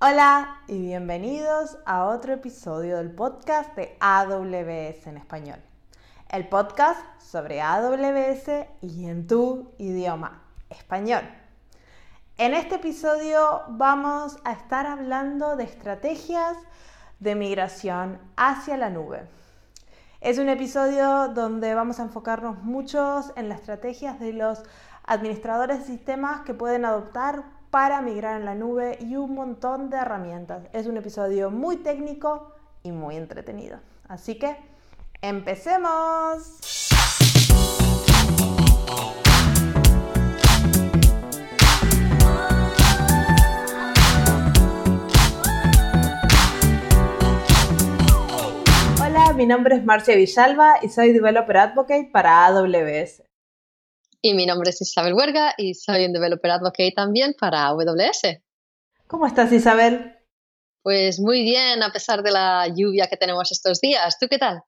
Hola y bienvenidos a otro episodio del podcast de AWS en español. El podcast sobre AWS y en tu idioma español. En este episodio vamos a estar hablando de estrategias de migración hacia la nube. Es un episodio donde vamos a enfocarnos muchos en las estrategias de los administradores de sistemas que pueden adoptar para migrar en la nube y un montón de herramientas. Es un episodio muy técnico y muy entretenido. Así que, empecemos. Mi nombre es Marcia Villalba y soy Developer Advocate para AWS. Y mi nombre es Isabel Huerga y soy un Developer Advocate también para AWS. ¿Cómo estás, Isabel? Pues muy bien, a pesar de la lluvia que tenemos estos días. ¿Tú qué tal?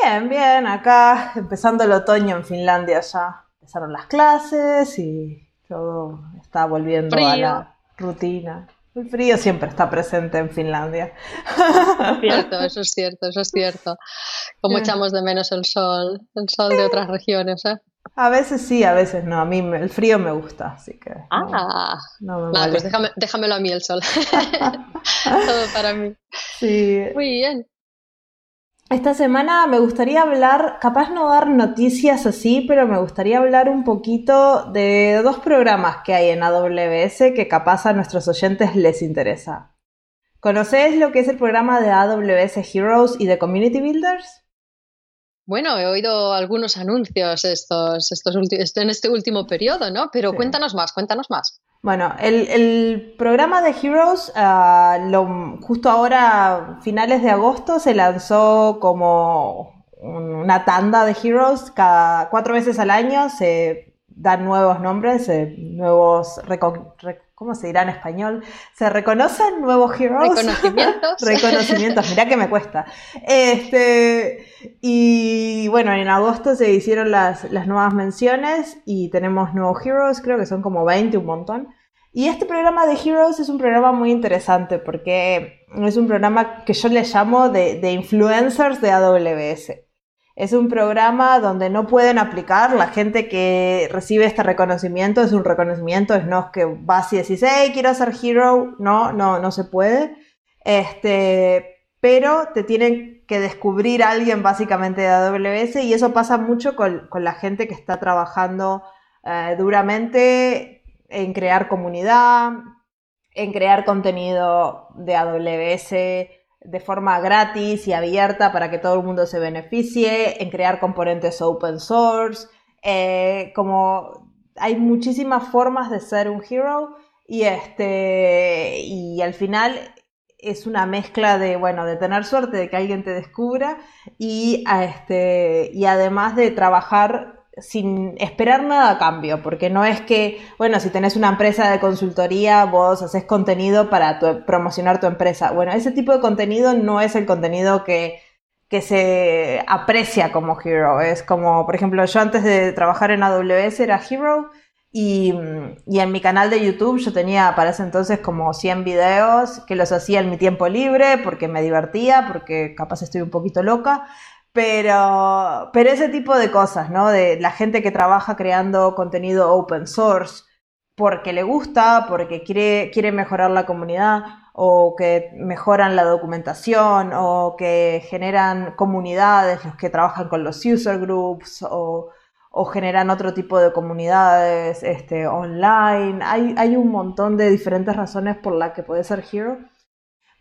Bien, bien, acá empezando el otoño en Finlandia ya. Empezaron las clases y todo está volviendo a la rutina. El frío siempre está presente en Finlandia. Es cierto, eso es cierto, eso es cierto. Como echamos de menos el sol, el sol de otras regiones, ¿eh? A veces sí, a veces no. A mí el frío me gusta, así que. Ah, no, me pues déjame, déjamelo a mí el sol. Todo para mí. Sí. Muy bien. Esta semana me gustaría hablar, capaz no dar noticias así, pero me gustaría hablar un poquito de dos programas que hay en AWS que capaz a nuestros oyentes les interesa. ¿Conoces lo que es el programa de AWS Heroes y de Community Builders? Bueno, he oído algunos anuncios estos, estos en este último periodo, ¿no? Pero cuéntanos más, cuéntanos más. Bueno, el, programa de Heroes, ah, justo ahora, finales de agosto, se lanzó como una tanda de Heroes. Cada cuatro veces al año se dan nuevos nombres, eh, nuevos ¿cómo se dirá en español? Se reconocen nuevos heroes. Reconocimientos. Reconocimientos, mirá que me cuesta. Este, y bueno, en agosto se hicieron las, las nuevas menciones y tenemos nuevos heroes, creo que son como 20, un montón. Y este programa de Heroes es un programa muy interesante porque es un programa que yo le llamo de, de influencers de AWS. Es un programa donde no pueden aplicar la gente que recibe este reconocimiento, es un reconocimiento, es no que vas y decís, hey, quiero ser hero, no, no, no se puede. Este, pero te tienen que descubrir a alguien básicamente de AWS y eso pasa mucho con, la gente que está trabajando eh, duramente en crear comunidad, en crear contenido de AWS de forma gratis y abierta para que todo el mundo se beneficie, en crear componentes open source, eh, como hay muchísimas formas de ser un hero y este y al final es una mezcla de bueno de tener suerte de que alguien te descubra y este y además de trabajar sin esperar nada a cambio, porque no es que, bueno, si tenés una empresa de consultoría, vos haces contenido para promocionar tu empresa. Bueno, ese tipo de contenido no es el contenido que, que se aprecia como hero. Es como, por ejemplo, yo antes de trabajar en AWS era hero y, y, en mi canal de YouTube yo tenía para ese entonces como 100 videos que los hacía en mi tiempo libre porque me divertía, porque capaz estoy un poquito loca. Pero, pero ese tipo de cosas, ¿no? De la gente que trabaja creando contenido open source porque le gusta, porque quiere, quiere mejorar la comunidad, o que mejoran la documentación, o que generan comunidades, los que trabajan con los user groups, o, generan otro tipo de comunidades este, online. Hay, hay un montón de diferentes razones por las que puede ser Hero.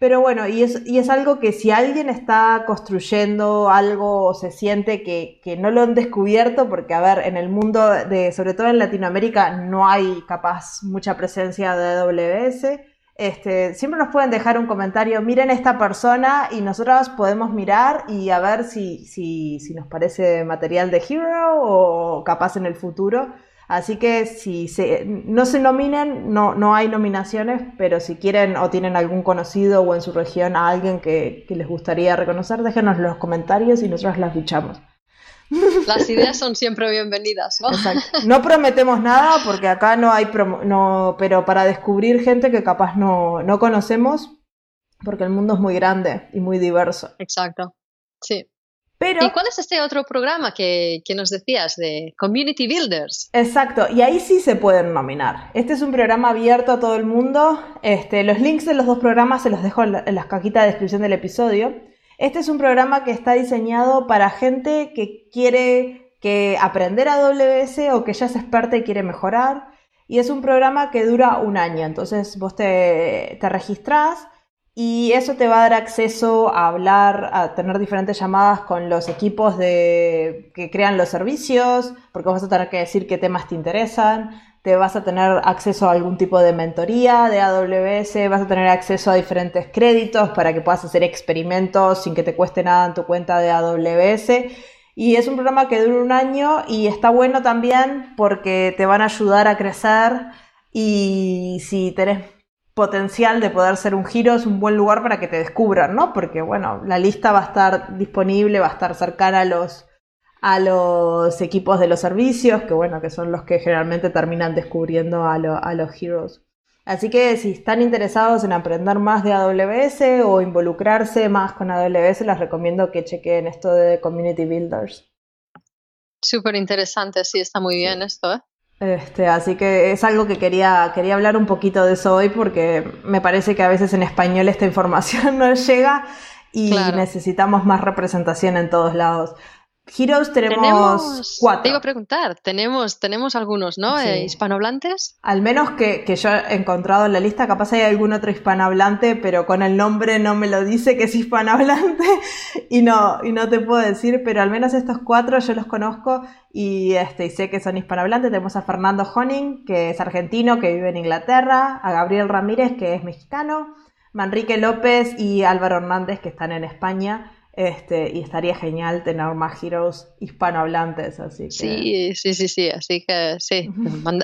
Pero bueno, y es, y es algo que si alguien está construyendo algo o se siente que, que, no lo han descubierto, porque a ver, en el mundo, de, sobre todo en Latinoamérica, no hay capaz mucha presencia de AWS, este, siempre nos pueden dejar un comentario, miren esta persona y nosotros podemos mirar y a ver si, si, si nos parece material de Hero o capaz en el futuro Así que si no se nominan, no, no hay nominaciones, pero si quieren o tienen algún conocido o en su región a alguien que, les gustaría reconocer, déjenos en los comentarios y nosotros las luchamos. Las ideas son siempre bienvenidas, ¿no? Exacto. No prometemos nada porque acá no hay no, pero para descubrir gente que capaz no, no conocemos, porque el mundo es muy grande y muy diverso. Exacto. Sí. ¿Y cuál es este otro programa que, nos decías de Community Builders? Exacto, y ahí sí se pueden nominar. Este es un programa abierto a todo el mundo. Este, los links de los dos programas se los dejo en, la, las cajitas de descripción del episodio. Este es un programa que está diseñado para gente que quiere que aprender AWS o que ya es experta y quiere mejorar. Y es un programa que dura un año. Entonces vos te, te registrás y eso te va a dar acceso a hablar, a tener diferentes llamadas con los equipos de, que crean los servicios, porque vas a tener que decir qué temas te interesan, te vas a tener acceso a algún tipo de mentoría de AWS, vas a tener acceso a diferentes créditos para que puedas hacer experimentos sin que te cueste nada en tu cuenta de AWS. Y es un programa que dura un año y está bueno también porque te van a ayudar a crecer y si tenés potencial de poder ser un giro es un buen lugar para que te descubran, ¿no? Porque, bueno, la lista va a estar disponible, va a estar cercana a los, a los equipos de los servicios, que, bueno, que son los que generalmente terminan descubriendo a, a los heroes. Así que si están interesados en aprender más de AWS o involucrarse más con AWS, les recomiendo que chequen esto de Community Builders. Súper interesante, sí, está muy bien esto, ¿eh? Este, así que es algo que quería, quería hablar un poquito de eso hoy porque me parece que a veces en español esta información no llega y necesitamos más representación en todos lados. Heroes tenemos, cuatro. Te iba a preguntar, tenemos, tenemos algunos, ¿no? Eh, ¿Hispanohablantes? Al menos que, que, yo he encontrado en la lista, capaz hay algún otro hispanohablante, pero con el nombre no me lo dice que es hispanohablante y no, y no te puedo decir, pero al menos estos cuatro yo los conozco y, este, y sé que son hispanohablantes. Tenemos a Fernando Honing, que es argentino, que vive en Inglaterra, a Gabriel Ramírez, que es mexicano, Manrique López y Álvaro Hernández, que están en España. Este, y estaría genial tener más heroes hispanohablantes, así que... Sí, sí, sí, sí, así que sí,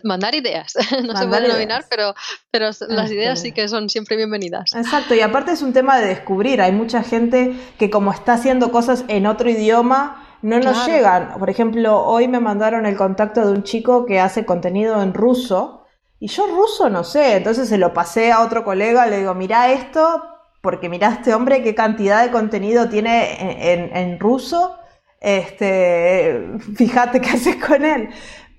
mandar ideas, no se puede nominar, pero, pero las ideas sí que son siempre bienvenidas. Exacto, y aparte es un tema de descubrir, hay mucha gente que como está haciendo cosas en otro idioma, no nos llegan. Por ejemplo, hoy me mandaron el contacto de un chico que hace contenido en ruso, y yo ruso no sé, entonces se lo pasé a otro colega, le digo, mira esto, porque mira este hombre qué cantidad de contenido tiene en, ruso, este, fíjate qué haces con él.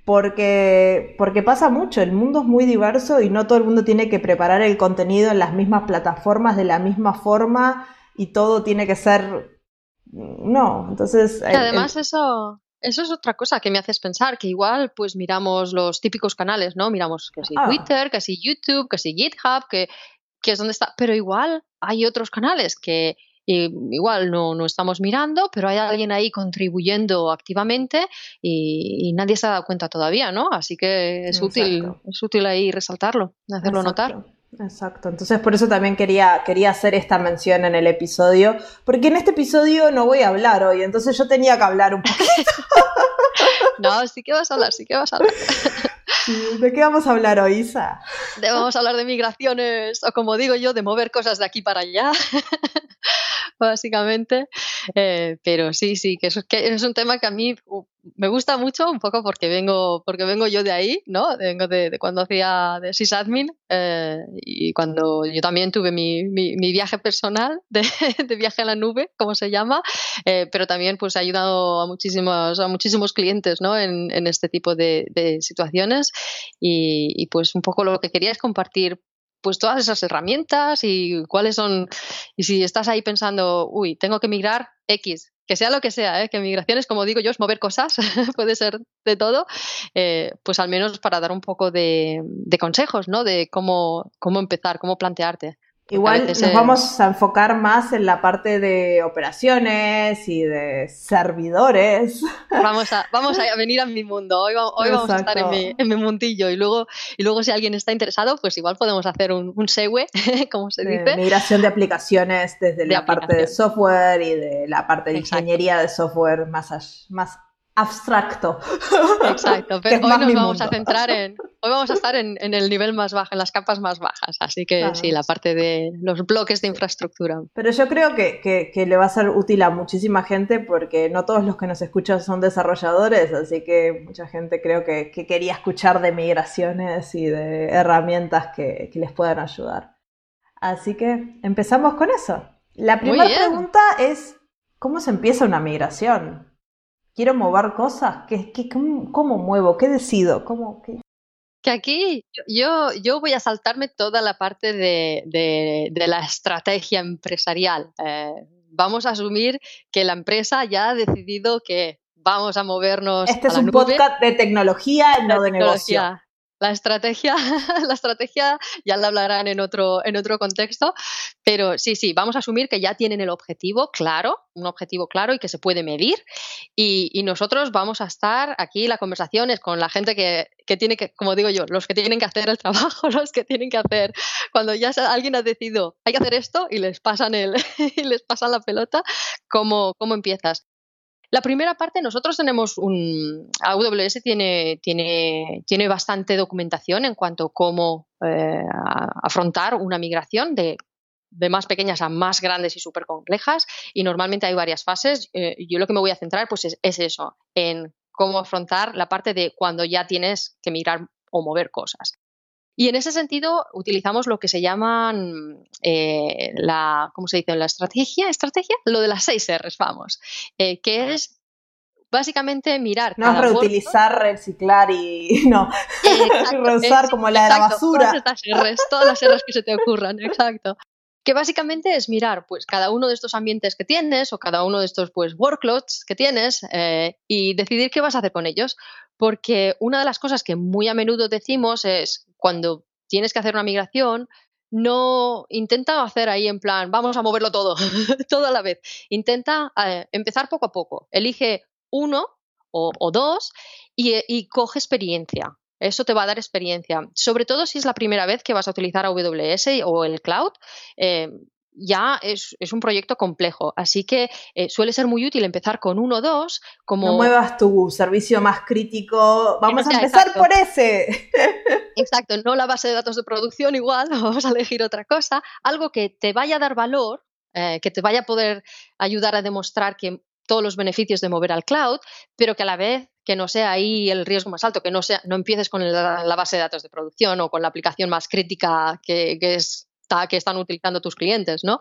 Porque, porque pasa mucho, el mundo es muy diverso y no todo el mundo tiene que preparar el contenido en las mismas plataformas de la misma forma y todo tiene que ser... No, entonces... además eso, eso es otra cosa que me haces pensar, que igual pues miramos los típicos canales, ¿no? Miramos que si ah. Twitter, que si YouTube, que si GitHub, que, que es donde está, pero igual hay otros canales que igual no, no, estamos mirando, pero hay alguien ahí contribuyendo activamente y, nadie se ha dado cuenta todavía, ¿no? Así que es útil, es útil ahí resaltarlo, hacerlo notar. Exacto, entonces por eso también quería, quería hacer esta mención en el episodio, porque en este episodio no voy a hablar hoy, entonces yo tenía que hablar un poquito. no, sí que vas a hablar, sí que vas a hablar. ¿De qué vamos a hablar hoy, Isa? vamos a hablar de migraciones, o como digo yo, de mover cosas de aquí para allá, básicamente. Eh, pero sí, sí, que, es un tema que a mí me gusta mucho, un poco porque vengo, porque vengo yo de ahí, ¿no? Vengo de, cuando hacía de sysadmin eh, y cuando yo también tuve mi, mi, viaje personal de, viaje a la nube, como se llama, eh, pero también pues he ayudado a muchísimos, a muchísimos clientes, ¿no? En, este tipo de, de situaciones y, y, pues un poco lo que quería es compartir pues todas esas herramientas y cuáles son, y si estás ahí pensando, uy, tengo que migrar X, que sea lo que sea, ¿eh? que migraciones, como digo yo, es mover cosas, puede ser de todo, eh, pues al menos para dar un poco de, de consejos, ¿no? De cómo, cómo empezar, cómo plantearte. Igual nos vamos a enfocar más en la parte de operaciones y de servidores. Vamos a, vamos a venir a mi mundo. Hoy, vamos a estar en mi, en mi, mundillo. Y luego, y luego, si alguien está interesado, pues igual podemos hacer un, un segue, como se dice. migración de aplicaciones desde la parte de software y de la parte de ingeniería de software más, más abstracto. Exacto, pero hoy nos vamos a centrar en, hoy vamos a estar en, el nivel más bajo, en las capas más bajas, así que sí, la parte de los bloques de infraestructura. Pero yo creo que, le va a ser útil a muchísima gente porque no todos los que nos escuchan son desarrolladores, así que mucha gente creo que, quería escuchar de migraciones y de herramientas que, les puedan ayudar. Así que empezamos con eso. La primera pregunta es, ¿cómo se empieza una migración? Quiero mover cosas, ¿Qué, qué, cómo, muevo? ¿Qué decido? ¿Cómo, Que aquí yo, yo voy a saltarme toda la parte de, de, la estrategia empresarial. Eh, vamos a asumir que la empresa ya ha decidido que vamos a movernos. Este es un podcast de tecnología, no de negocio. La estrategia, la estrategia ya la hablarán en otro, en otro contexto, pero sí, sí, vamos a asumir que ya tienen el objetivo claro, un objetivo claro y que se puede medir. Y, nosotros vamos a estar aquí, la conversación es con la gente que, que, tiene que, como digo yo, los que tienen que hacer el trabajo, los que tienen que hacer, cuando ya alguien ha decidido, hay que hacer esto y les pasan, el, y les pasan la pelota, ¿cómo, cómo empiezas? La primera parte, nosotros tenemos un. AWS tiene, tiene, tiene bastante documentación en cuanto a cómo eh, afrontar una migración de, más pequeñas a más grandes y súper complejas. Y normalmente hay varias fases. Eh, yo lo que me voy a centrar pues es, es eso, en cómo afrontar la parte de cuando ya tienes que migrar o mover cosas. Y en ese sentido utilizamos lo que se llaman eh, la, ¿cómo se dice? La estrategia, estrategia, lo de las seis R's, vamos, eh, que es básicamente mirar. No es reutilizar, reciclar y no, reusar como la de la basura. Todas, R's, todas las R's que se te ocurran, exacto que básicamente es mirar pues cada uno de estos ambientes que tienes o cada uno de estos pues workloads que tienes eh, y decidir qué vas a hacer con ellos. Porque una de las cosas que muy a menudo decimos es cuando tienes que hacer una migración no intenta hacer ahí en plan vamos a moverlo todo todo a la vez intenta eh, empezar poco a poco. Elige uno o, dos y, y coge experiencia eso te va a dar experiencia. Sobre todo si es la primera vez que vas a utilizar AWS o el cloud. Eh, ya es, un proyecto complejo, así que eh, suele ser muy útil empezar con uno o dos. Como... No muevas tu servicio más crítico, vamos a empezar por ese. Exacto, no la base de datos de producción igual, vamos a elegir otra cosa, algo que te vaya a dar valor, eh, que te vaya a poder ayudar a demostrar que todos los beneficios de mover al cloud, pero que a la vez que no sea ahí el riesgo más alto, que no, sea, no empieces con la base de datos de producción o con la aplicación más crítica que, es que están utilizando tus clientes, ¿no?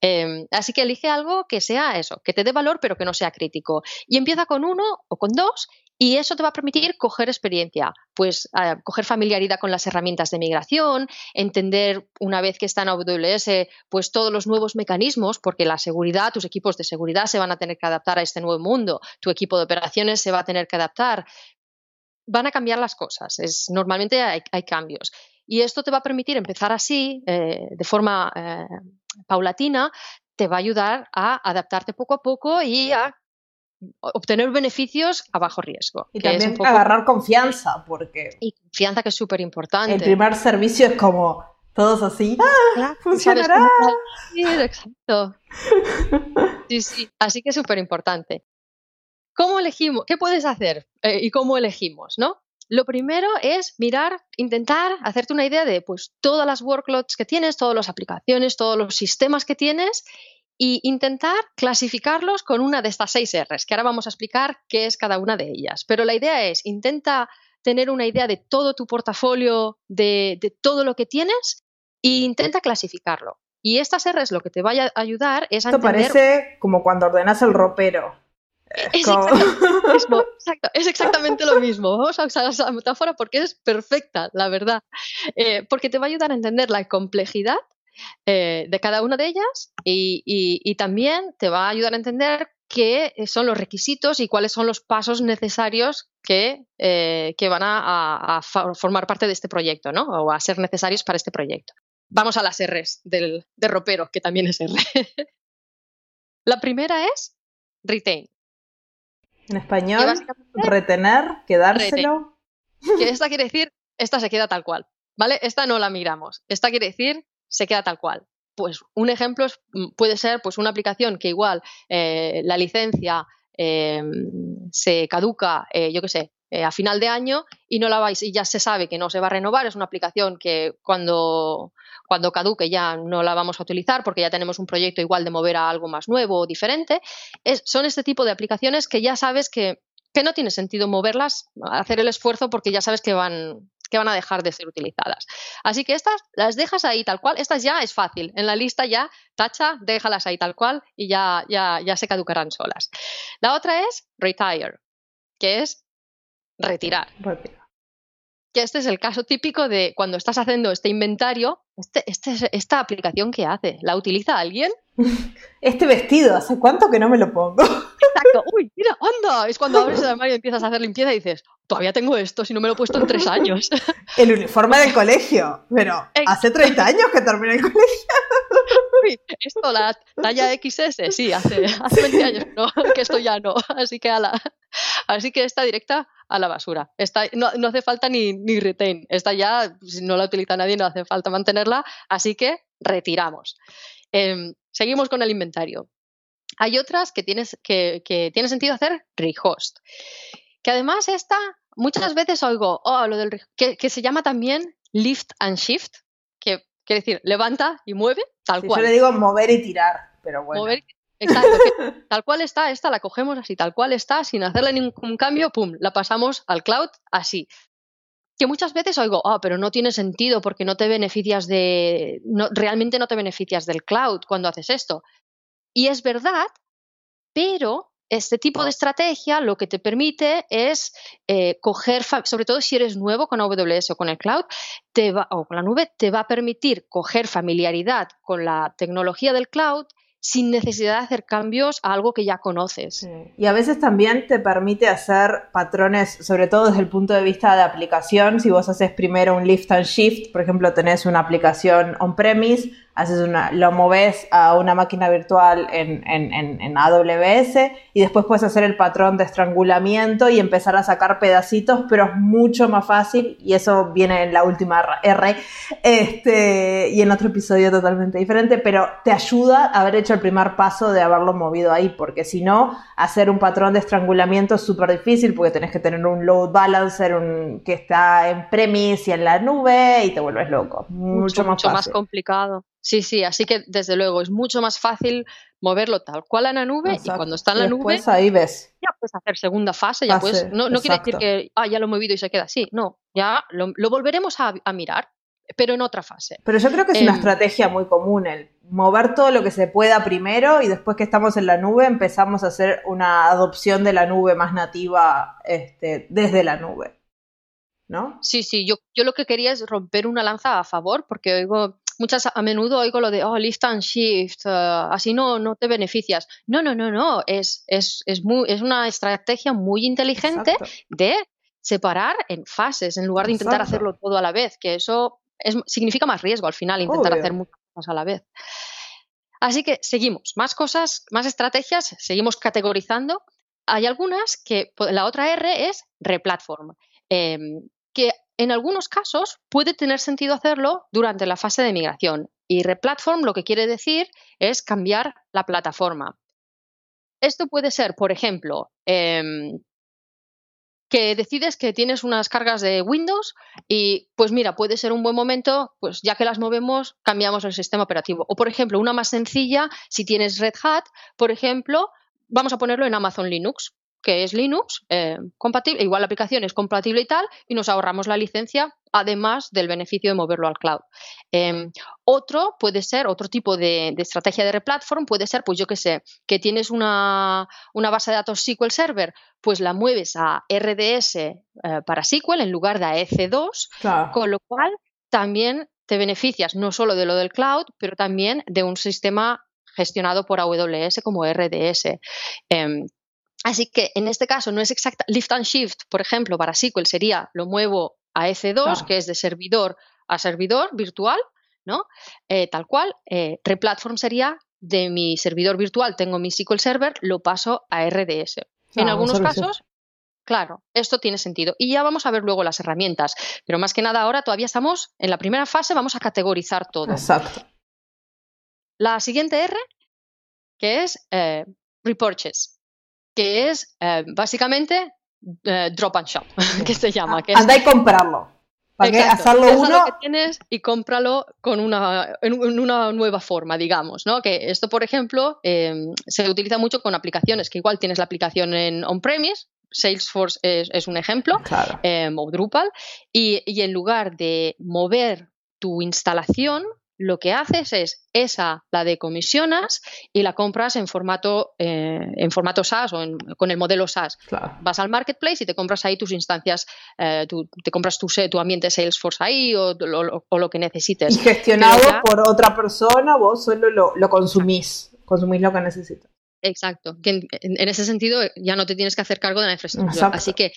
Em, así que elige algo que sea eso, que te dé valor pero que no sea crítico. Y empieza con uno o con dos y eso te va a permitir coger experiencia, pues coger familiaridad con las herramientas de migración, entender una vez que está en AWS, pues todos los nuevos mecanismos, porque la seguridad, tus equipos de seguridad se van a tener que adaptar a este nuevo mundo, tu equipo de operaciones se va a tener que adaptar. Van a cambiar las cosas, es, normalmente hay, cambios. Y esto te va a permitir empezar así, eh, de forma eh, paulatina, te va a ayudar a adaptarte poco a poco y a obtener beneficios a bajo riesgo. Y también agarrar confianza, porque... Y confianza que es súper importante. El primer servicio es como todos así, ¡Ah, funcionará. Sí, exacto. Sí, sí, así que es súper importante. ¿Cómo elegimos? ¿Qué puedes hacer eh, y cómo elegimos, no? Lo primero es mirar, intentar hacerte una idea de pues todas las workloads que tienes, todas las aplicaciones, todos los sistemas que tienes y intentar clasificarlos con una de estas seis R's, que ahora vamos a explicar qué es cada una de ellas. Pero la idea es, intenta tener una idea de todo tu portafolio, de, todo lo que tienes e intenta clasificarlo. Y estas R's lo que te vaya a ayudar es a Esto parece como cuando ordenas el ropero. Es, exactamente lo mismo. Vamos a usar esa metáfora porque es perfecta, la verdad. Eh, porque te va a ayudar a entender la complejidad eh, de cada una de ellas y, también te va a ayudar a entender qué son los requisitos y cuáles son los pasos necesarios que, eh, van a, formar parte de este proyecto, ¿no? O a ser necesarios para este proyecto. Vamos a las R's del, de ropero, que también es R. La primera es retain. En español, retener, quedárselo. Que esta quiere decir, esta se queda tal cual, ¿vale? Esta no la miramos. Esta quiere decir, se queda tal cual. Pues un ejemplo mm, puede ser pues una aplicación que igual eh, la licencia se caduca, yo qué sé, a final de año y no la vais y ya se sabe que no se va a renovar, es una aplicación que cuando, cuando caduque ya no la vamos a utilizar porque ya tenemos un proyecto igual de mover a algo más nuevo o diferente. son este tipo de aplicaciones que ya sabes que que no tiene sentido moverlas, hacer el esfuerzo porque ya sabes que van, que van a dejar de ser utilizadas. Así que estas las dejas ahí tal cual, estas ya es fácil, en la lista ya tacha, déjalas ahí tal cual y ya, ya, ya se caducarán solas. La otra es retire, que es retirar. Que este es el caso típico de cuando estás haciendo este inventario, este, este, esta aplicación que hace, ¿la utiliza alguien? Este vestido, ¿hace cuánto que no me lo pongo? Exacto. Uy, mira, anda. Es cuando abres el armario y empiezas a hacer limpieza y dices, todavía tengo esto, si no me lo he puesto en tres años. El uniforme del colegio. Pero hace 30 años que terminé el colegio. Uy, esto, la talla XS, sí, hace, hace 20 años no, que esto ya no. Así que, a así que está directa a la basura. no, no, hace falta ni, ni retain. Esta ya, si no la utiliza nadie, no hace falta mantenerla. Así que retiramos. Em, seguimos con el inventario. Hay otras que, tienes, que, tiene sentido hacer rehost. Que además esta, muchas veces oigo, oh, lo del que, que se llama también lift and shift, que quiere decir levanta y mueve, tal cual. Yo le digo mover y tirar, pero bueno. exacto, tal cual está, esta la cogemos así, tal cual está, sin hacerle ningún cambio, pum, la pasamos al cloud así que muchas veces oigo, ah, pero no tiene sentido porque no te beneficias de, no, realmente no te beneficias del cloud cuando haces esto. Y es verdad, pero este tipo de estrategia lo que te permite es eh, coger, sobre todo si eres nuevo con AWS o con el cloud, te va, o con la nube, te va a permitir coger familiaridad con la tecnología del cloud sin necesidad de hacer cambios a algo que ya conoces. Y a veces también te permite hacer patrones, sobre todo desde el punto de vista de aplicación. Si vos haces primero un lift and shift, por ejemplo, tenés una aplicación on-premise, haces una, lo moves a una máquina virtual en, en, en, AWS y después puedes hacer el patrón de estrangulamiento y empezar a sacar pedacitos, pero es mucho más fácil y eso viene en la última R este, y en otro episodio totalmente diferente, pero te ayuda a haber hecho el primer paso de haberlo movido ahí, porque si no, hacer un patrón de estrangulamiento es súper difícil porque tenés que tener un load balancer un, que está en premise y en la nube y te vuelves loco. Mucho, más, mucho más complicado. Sí, sí, así que desde luego es mucho más fácil moverlo tal cual en la nube y cuando está en la nube ahí ves. ya puedes hacer segunda fase, ya puedes, no, quiere decir que ah, ya lo he movido y se queda así, no, ya lo, volveremos a, mirar, pero en otra fase. Pero yo creo que es una em, estrategia muy común el mover todo lo que se pueda primero y después que estamos en la nube empezamos a hacer una adopción de la nube más nativa este, desde la nube. ¿No? Sí, sí, yo, yo lo que quería es romper una lanza a favor porque oigo muchas a menudo oigo lo de, oh, lift and shift, uh, así no, no te beneficias. No, no, no, no, es, es, es, muy, es una estrategia muy inteligente de separar en fases en lugar de intentar hacerlo todo a la vez, que eso es, significa más riesgo al final, intentar hacer muchas cosas a la vez. Así que seguimos, más cosas, más estrategias, seguimos categorizando. Hay algunas que la otra R es replatform, eh, que en algunos casos puede tener sentido hacerlo durante la fase de migración y replatform lo que quiere decir es cambiar la plataforma. Esto puede ser, por ejemplo, em, que decides que tienes unas cargas de Windows y pues mira, puede ser un buen momento, pues ya que las movemos, cambiamos el sistema operativo. O por ejemplo, una más sencilla, si tienes Red Hat, por ejemplo, vamos a ponerlo en Amazon Linux que es Linux, eh, compatible, igual la aplicación es compatible y tal, y nos ahorramos la licencia, además del beneficio de moverlo al cloud. Em, otro puede ser, otro tipo de, estrategia de replatform puede ser, pues yo que sé, que tienes una, base de datos SQL Server, pues la mueves a RDS eh, para SQL en lugar de a EC2, con lo cual también te beneficias no solo de lo del cloud, pero también de un sistema gestionado por AWS como RDS. Em, Así que en este caso no es exacta. Lift and shift, por ejemplo, para SQL sería lo muevo a EC2, que es de servidor a servidor virtual, ¿no? Eh, tal cual. Eh, replatform sería de mi servidor virtual, tengo mi SQL Server, lo paso a RDS. en algunos casos, claro, esto tiene sentido. Y ya vamos a ver luego las herramientas. Pero más que nada ahora todavía estamos en la primera fase, vamos a categorizar todo. Exacto. La siguiente R, que es eh, repurchase que es eh, básicamente eh, drop and shop, que se llama. Que Anda y comprarlo. ¿Para hacerlo uno? Lo que tienes y cómpralo con una, en una nueva forma, digamos, ¿no? Que esto, por ejemplo, em, se utiliza mucho con aplicaciones, que igual tienes la aplicación en on-premise, Salesforce es, un ejemplo, em, o Drupal, y, y en lugar de mover tu instalación, lo que haces es esa la decomisionas y la compras en formato eh, en formato SaaS o con el modelo SaaS. Vas al marketplace y te compras ahí tus instancias, eh, te compras tu, tu, ambiente Salesforce ahí o, lo que necesites. Y gestionado por otra persona, vos solo lo, consumís, consumís lo que necesitas. Exacto, que en, ese sentido ya no te tienes que hacer cargo de la infraestructura. Así que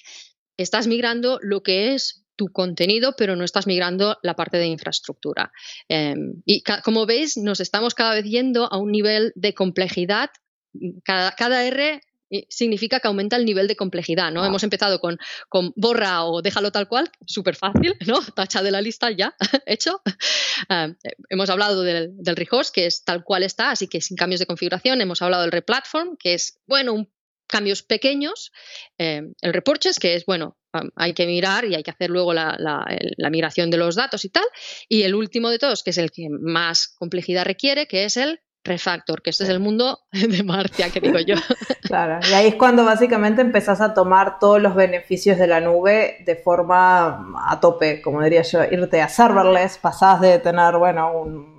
estás migrando lo que es tu contenido, pero no estás migrando la parte de infraestructura. Em, y como veis, nos estamos cada vez yendo a un nivel de complejidad. Cada, R eh, significa que aumenta el nivel de complejidad, ¿no? Hemos empezado con, con, borra o déjalo tal cual, súper fácil, ¿no? Tacha de la lista ya, hecho. Em, hemos hablado del, del rehost, que es tal cual está, así que sin cambios de configuración. Hemos hablado del replatform, que es, bueno, un cambios pequeños. Em, el repurchase, que es, bueno, hay que mirar y hay que hacer luego la, migración de los datos y tal. Y el último de todos, que es el que más complejidad requiere, que es el refactor, que este es el mundo de Marcia, que digo yo. Claro, y ahí es cuando básicamente empezás a tomar todos los beneficios de la nube de forma a tope, como diría yo, irte a serverless, pasás de tener, bueno, un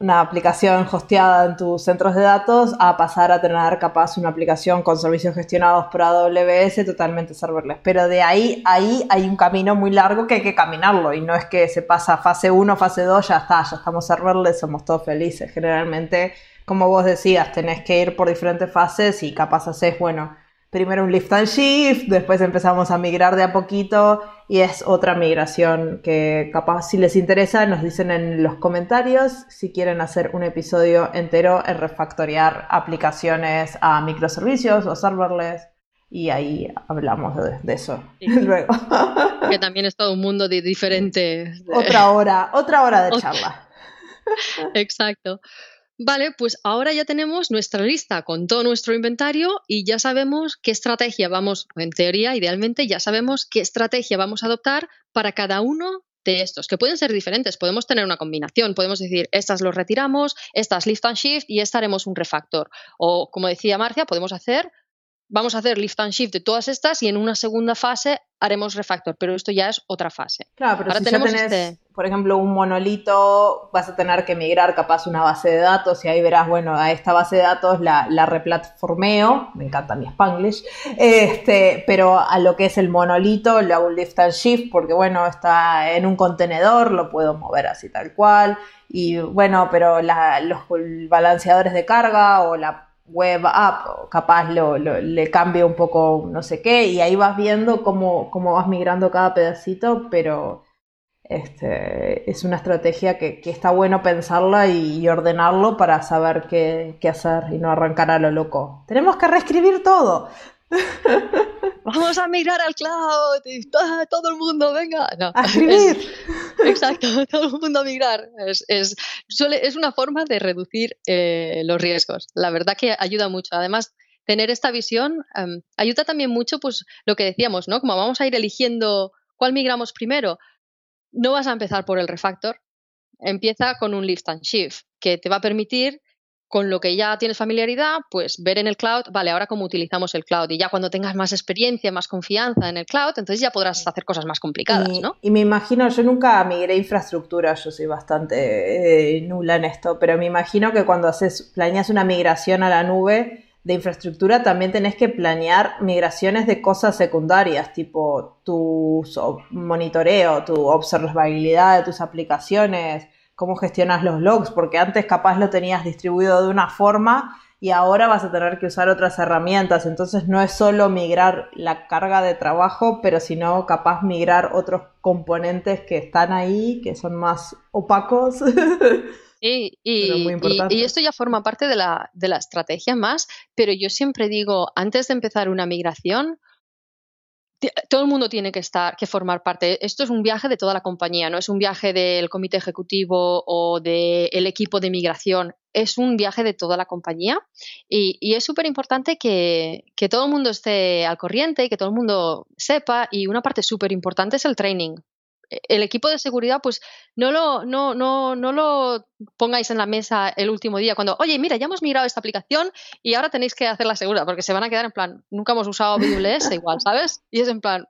una aplicación hosteada en tus centros de datos a pasar a tener capaz una aplicación con servicios gestionados por AWS totalmente serverless. Pero de ahí, ahí hay un camino muy largo que hay que caminarlo y no es que se pasa fase 1, fase 2, ya está, ya estamos serverless, somos todos felices. Generalmente, como vos decías, tenés que ir por diferentes fases y capaz haces, bueno, primero un lift and shift, después empezamos a migrar de a poquito y es otra migración que capaz si les interesa nos dicen en los comentarios si quieren hacer un episodio entero en refactorear aplicaciones a microservicios o serverless y ahí hablamos de, eso luego. Que también es todo un mundo de diferente. Otra hora, otra hora de charla. Exacto. Vale, pues ahora ya tenemos nuestra lista con todo nuestro inventario y ya sabemos qué estrategia vamos, en teoría, idealmente, ya sabemos qué estrategia vamos a adoptar para cada uno de estos, que pueden ser diferentes. Podemos tener una combinación, podemos decir, estas los retiramos, estas lift and shift y esta haremos un refactor. O, como decía Marcia, podemos hacer vamos a hacer lift and shift de todas estas y en una segunda fase haremos refactor, pero esto ya es otra fase. Claro, pero si tenemos tenés, este por ejemplo, un monolito, vas a tener que migrar capaz una base de datos y ahí verás, bueno, a esta base de datos la, la replatformeo, me encanta mi Spanglish, este, pero a lo que es el monolito le hago un lift and shift porque, bueno, está en un contenedor, lo puedo mover así tal cual, y bueno, pero los balanceadores de carga o la web app, capaz lo, le cambia un poco no sé qué, y ahí vas viendo cómo, cómo vas migrando cada pedacito, pero este, es una estrategia que, está bueno pensarla y, ordenarlo para saber qué, qué, hacer y no arrancar a lo loco. Tenemos que reescribir todo. Vamos a migrar al cloud y todo, el mundo venga. a escribir. exacto, todo el mundo a migrar. Es, es, es una forma de reducir eh, los riesgos. La verdad que ayuda mucho. Además, tener esta visión em, ayuda también mucho, pues lo que decíamos, ¿no? Como vamos a ir eligiendo cuál migramos primero, no vas a empezar por el refactor. Empieza con un lift and shift que te va a permitir con lo que ya tienes familiaridad, pues ver en el cloud, vale, ahora cómo utilizamos el cloud. Y ya cuando tengas más experiencia, más confianza en el cloud, entonces ya podrás hacer cosas más complicadas, y, ¿no? Y me imagino, yo nunca migré infraestructura, yo soy bastante eh, nula en esto, pero me imagino que cuando haces, planeas una migración a la nube de infraestructura, también tenés que planear migraciones de cosas secundarias, tipo tu monitoreo, tu observabilidad de tus aplicaciones, cómo gestionas los logs, porque antes capaz lo tenías distribuido de una forma y ahora vas a tener que usar otras herramientas. Entonces no es solo migrar la carga de trabajo, pero sino capaz migrar otros componentes que están ahí, que son más opacos. y, y, esto ya forma parte de la, de la estrategia más, pero yo siempre digo, antes de empezar una migración, todo el mundo tiene que estar, que formar parte. Esto es un viaje de toda la compañía, no es un viaje del comité ejecutivo o del equipo de migración, es un viaje de toda la compañía. Y, es súper importante que, que, todo el mundo esté al corriente y que todo el mundo sepa y una parte súper importante es el training el equipo de seguridad, pues no lo, no, no, no lo pongáis en la mesa el último día cuando, oye, mira, ya hemos migrado esta aplicación y ahora tenéis que hacerla segura, porque se van a quedar en plan, nunca hemos usado AWS igual, ¿sabes? Y es en plan,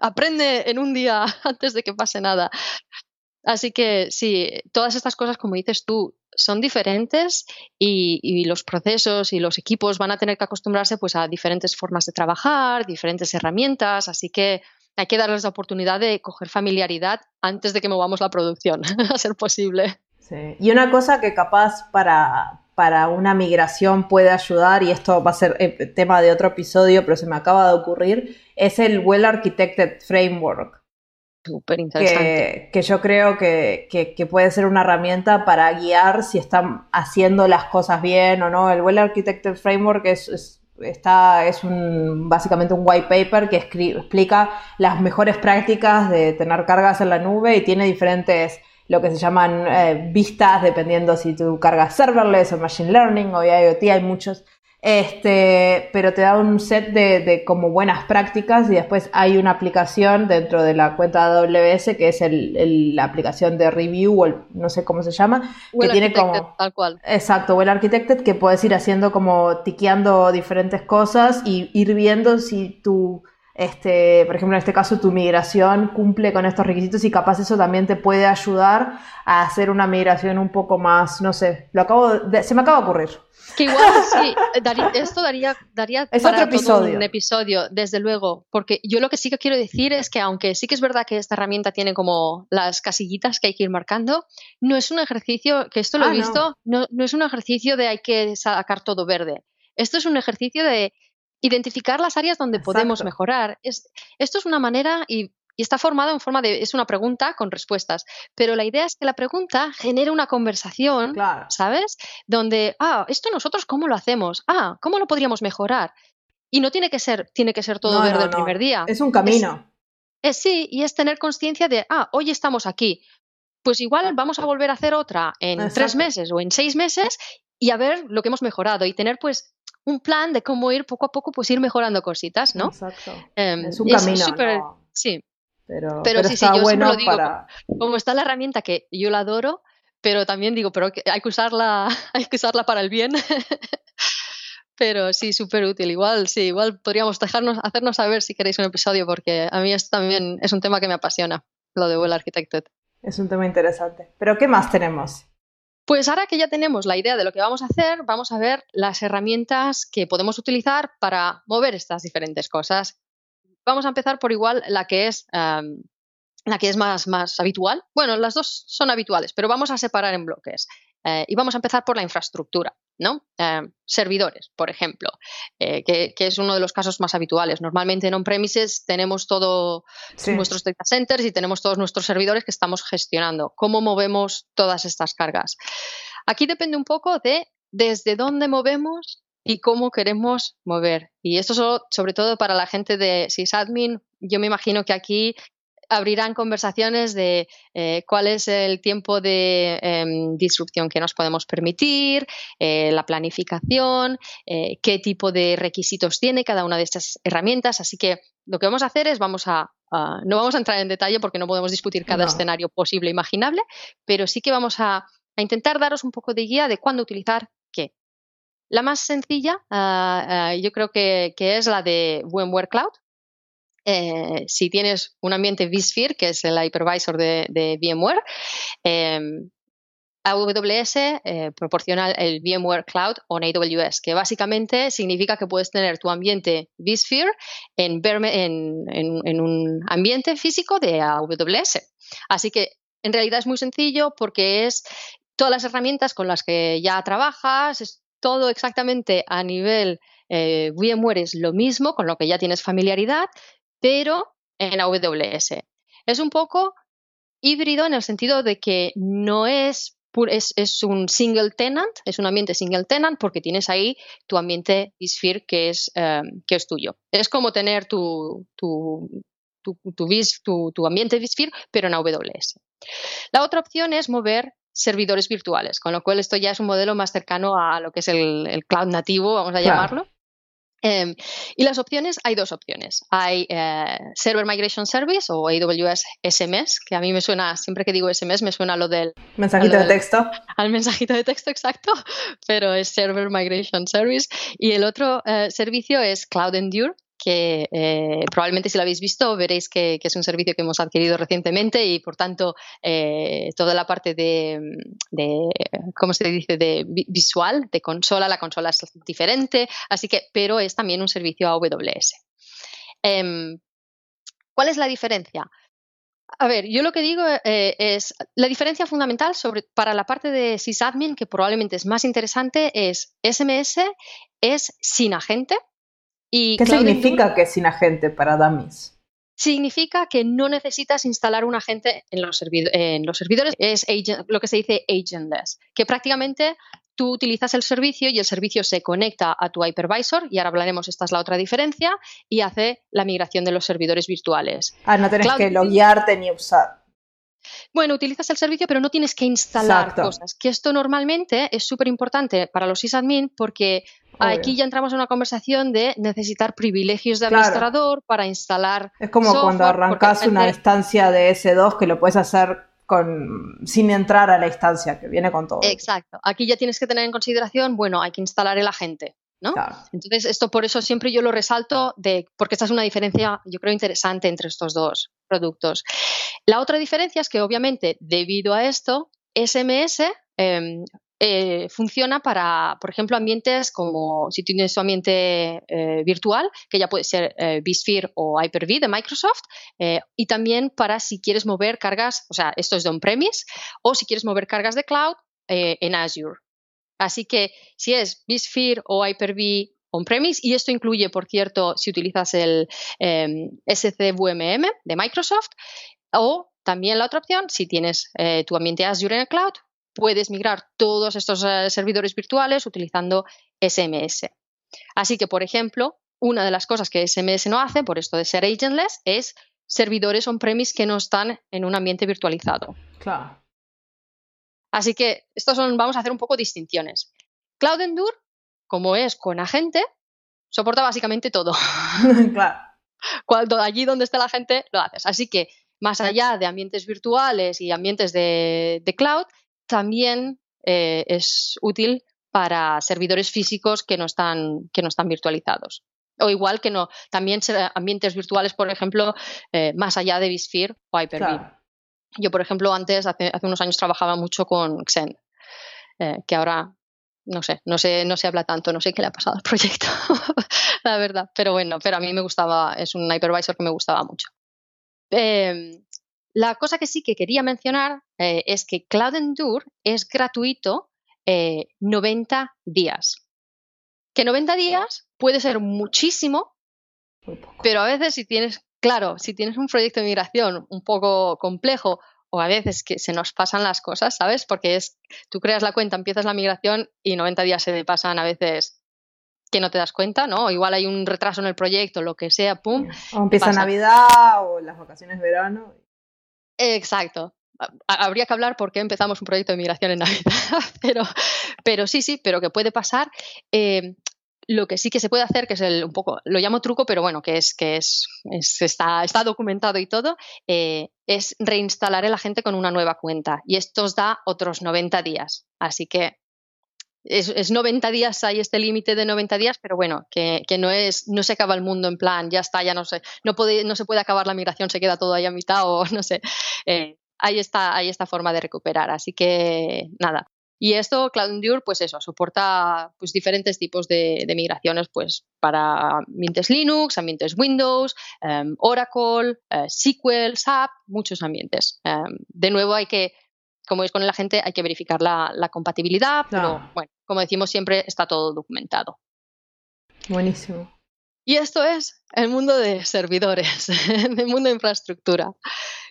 aprende en un día antes de que pase nada. Así que sí, todas estas cosas, como dices tú, son diferentes y, y, los procesos y los equipos van a tener que acostumbrarse pues a diferentes formas de trabajar, diferentes herramientas, así que hay que darles la oportunidad de coger familiaridad antes de que movamos la producción, a ser posible. Sí. Y una cosa que capaz para, para una migración puede ayudar, y esto va a ser eh, tema de otro episodio, pero se me acaba de ocurrir, es el Well Architected Framework. Súper interesante. Que, yo creo que, que, puede ser una herramienta para guiar si están haciendo las cosas bien o no. El Well Architected Framework es está, es un, básicamente un white paper que explica las mejores prácticas de tener cargas en la nube y tiene diferentes, lo que se llaman eh, vistas, dependiendo si tú cargas serverless o machine learning o IoT, hay muchos este, pero te da un set de, como buenas prácticas y después hay una aplicación dentro de la cuenta de AWS que es el, la aplicación de review o no sé cómo se llama, que tiene como tal cual. Exacto, Well Architected que puedes ir haciendo como tiqueando diferentes cosas y ir viendo si tu este, por ejemplo, en este caso tu migración cumple con estos requisitos y capaz eso también te puede ayudar a hacer una migración un poco más, no sé, lo acabo de, se me acaba de ocurrir. Que igual sí, esto daría, daría para otro episodio. un episodio, desde luego, porque yo lo que sí que quiero decir es que aunque sí que es verdad que esta herramienta tiene como las casillitas que hay que ir marcando, no es un ejercicio, que esto lo he ah, visto, no. no es un ejercicio de hay que sacar todo verde. Esto es un ejercicio de identificar las áreas donde podemos mejorar. Es, esto es una manera y, está formado en forma de, es una pregunta con respuestas, pero la idea es que la pregunta genere una conversación, ¿sabes? Donde, ah, esto nosotros cómo lo hacemos, ah, ¿cómo lo podríamos mejorar? Y no tiene que ser, tiene que ser todo verde el primer día. Es un camino. Es, sí, y es tener conciencia de, ah, hoy estamos aquí. Pues igual vamos a volver a hacer otra en tres meses o en seis meses y a ver lo que hemos mejorado y tener pues un plan de cómo ir poco a poco, pues ir mejorando cositas, ¿no? Exacto. Em, es un camino. Sí. Pero, pero, sí, sí, yo bueno lo digo, para... como está la herramienta que yo la adoro, pero también digo, pero hay que usarla, hay que usarla para el bien. pero sí, súper útil. Igual, sí, igual podríamos dejarnos, hacernos saber si queréis un episodio, porque a mí esto también es un tema que me apasiona, lo de Well Architected. Es un tema interesante. Pero ¿qué más tenemos? Pues ahora que ya tenemos la idea de lo que vamos a hacer, vamos a ver las herramientas que podemos utilizar para mover estas diferentes cosas. Vamos a empezar por igual la que es, em, la que es más, más habitual. Bueno, las dos son habituales, pero vamos a separar en bloques. Eh, y vamos a empezar por la infraestructura. ¿No? Eh, servidores, por ejemplo, eh, que, es uno de los casos más habituales. Normalmente en on-premises tenemos todos nuestros data centers y tenemos todos nuestros servidores que estamos gestionando. ¿Cómo movemos todas estas cargas? Aquí depende un poco de desde dónde movemos y cómo queremos mover. Y esto sobre todo para la gente de sysadmin. Yo me imagino que aquí abrirán conversaciones de eh, cuál es el tiempo de em, disrupción que nos podemos permitir, eh, la planificación, eh, qué tipo de requisitos tiene cada una de estas herramientas. Así que lo que vamos a hacer es vamos a, no vamos a entrar en detalle porque no podemos discutir cada escenario posible e imaginable, pero sí que vamos a, intentar daros un poco de guía de cuándo utilizar qué. La más sencilla, ah, ah, yo creo que, que es la de VMware Cloud, eh, si tienes un ambiente vSphere, que es el hypervisor de, VMware, em, AWS eh, proporciona el VMware Cloud o AWS, que básicamente significa que puedes tener tu ambiente vSphere en, en, un ambiente físico de AWS. Así que en realidad es muy sencillo porque es todas las herramientas con las que ya trabajas, es todo exactamente a nivel eh, VMware es lo mismo, con lo que ya tienes familiaridad, pero en AWS. Es un poco híbrido en el sentido de que no es es, un single tenant, es un ambiente single tenant porque tienes ahí tu ambiente vSphere que es, em, que es tuyo. Es como tener tu, tu, tu, tu, ambiente vSphere, pero en AWS. La otra opción es mover servidores virtuales, con lo cual esto ya es un modelo más cercano a lo que es el, cloud nativo, vamos a llamarlo. Em, y las opciones, hay dos opciones. Hay eh, Server Migration Service o AWS SMS, que a mí me suena, siempre que digo SMS, me suena lo del... Mensajito de texto. Al mensajito de texto, exacto, pero es Server Migration Service. Y el otro eh, servicio es Cloud Endure, que eh, probablemente si lo habéis visto veréis que, es un servicio que hemos adquirido recientemente y por tanto eh, toda la parte de, ¿cómo se dice?, de visual, de consola, la consola es diferente, así que, pero es también un servicio AWS. Em, ¿Cuál es la diferencia? A ver, yo lo que digo eh, es la diferencia fundamental sobre, para la parte de sysadmin, que probablemente es más interesante, es SMS es sin agente, ¿Qué significa que es sin agente para dummies? Significa que no necesitas instalar un agente en los, en los servidores, es lo que se dice agentless, que prácticamente tú utilizas el servicio y el servicio se conecta a tu hypervisor, y ahora hablaremos, esta es la otra diferencia, y hace la migración de los servidores virtuales. Ah, no tienes que loguearte ni usar. Bueno, utilizas el servicio, pero no tienes que instalar cosas. Que esto normalmente es súper importante para los sysadmin porque aquí ya entramos en una conversación de necesitar privilegios de administrador para instalar. Es como cuando arrancas una instancia de S2 que lo puedes hacer con, sin entrar a la instancia, que viene con todo. Exacto. Aquí ya tienes que tener en consideración, bueno, hay que instalar el agente. Entonces, esto por eso siempre yo lo resalto, de, porque esta es una diferencia, yo creo, interesante entre estos dos productos. La otra diferencia es que, obviamente, debido a esto, SMS eh, funciona para, por ejemplo, ambientes como si tienes tu ambiente eh, virtual, que ya puede ser eh, vSphere o Hyper-V de Microsoft, y también para si quieres mover cargas, o sea, esto es de on-premise, o si quieres mover cargas de cloud en Azure. Así que si es vSphere o Hyper-V on-premise, y esto incluye, por cierto, si utilizas el eh, SCVMM de Microsoft, o también la otra opción, si tienes eh, tu ambiente Azure en el cloud, puedes migrar todos estos eh, servidores virtuales utilizando SMS. Así que, por ejemplo, una de las cosas que SMS no hace, por esto de ser agentless, es servidores on-premise que no están en un ambiente virtualizado. Claro. Así que estos son, vamos a hacer un poco distinciones. Cloud Endure, como es con agente, soporta básicamente todo. claro. Cuando, allí donde está la gente, lo haces. Así que más allá de ambientes virtuales y ambientes de, cloud, también eh, es útil para servidores físicos que no están, que no están virtualizados. O igual que no, también ambientes virtuales, por ejemplo, eh, más allá de vSphere o Hyper-V. Yo, por ejemplo, antes, hace, unos años, trabajaba mucho con Xen, eh, que ahora no sé, no sé, no se habla tanto, no sé qué le ha pasado al proyecto, la verdad. Pero bueno, pero a mí me gustaba, es un hypervisor que me gustaba mucho. Em, la cosa que sí que quería mencionar eh, es que Cloud Endure es gratuito 90 eh, días. Que 90 días puede ser muchísimo, pero a veces si tienes Claro, si tienes un proyecto de migración un poco complejo o a veces que se nos pasan las cosas, ¿sabes? Porque es, tú creas la cuenta, empiezas la migración y 90 días se te pasan a veces que no te das cuenta, ¿no? igual hay un retraso en el proyecto, lo que sea, pum. O empieza Navidad o las vacaciones de verano. Exacto. Habría que hablar por qué empezamos un proyecto de migración en Navidad, pero, pero sí, sí, pero que puede pasar. Eh, lo que sí que se puede hacer, que es el, un poco, lo llamo truco, pero bueno, que es que es, está, está, documentado y todo, eh, es reinstalar el agente con una nueva cuenta. Y esto os da otros 90 días. Así que es, es 90 días, hay este límite de 90 días, pero bueno, que, que, no es, no se acaba el mundo en plan, ya está, ya no sé, no, puede, no se puede acabar la migración, se queda todo ahí a mitad o no sé. Eh, hay esta, hay esta forma de recuperar. Así que nada, y esto, Cloud Endure, pues eso, soporta pues, diferentes tipos de, migraciones pues, para ambientes Linux, ambientes Windows, em, Oracle, eh, SQL, SAP, muchos ambientes. Em, de nuevo, hay que, como es con la gente, hay que verificar la, compatibilidad, pero bueno, como decimos siempre, está todo documentado. Buenísimo. Y esto es el mundo de servidores, el mundo de infraestructura.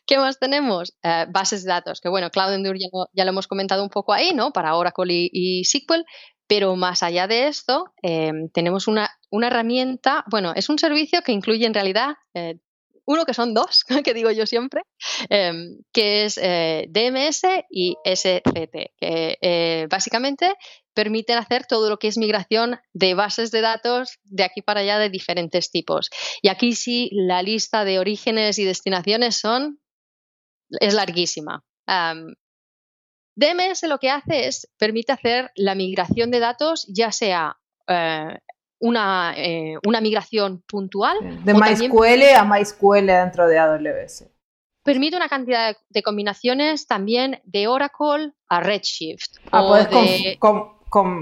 ¿Qué más tenemos? Eh, bases de datos, que bueno, Cloud Endure ya, lo hemos comentado un poco ahí, ¿no? Para Oracle y, SQL, pero más allá de esto, em, tenemos una, una, herramienta, bueno, es un servicio que incluye en realidad eh, uno que son dos, que digo yo siempre, em, que es eh, DMS y SCT, que eh, básicamente permiten hacer todo lo que es migración de bases de datos de aquí para allá de diferentes tipos. Y aquí sí, la lista de orígenes y destinaciones son es larguísima. DMS lo que hace es permite hacer la migración de datos, ya sea eh, una, eh, una migración puntual. De MySQL a MySQL dentro de AWS. Permite una cantidad de, combinaciones también de Oracle a Redshift. Ah, puedes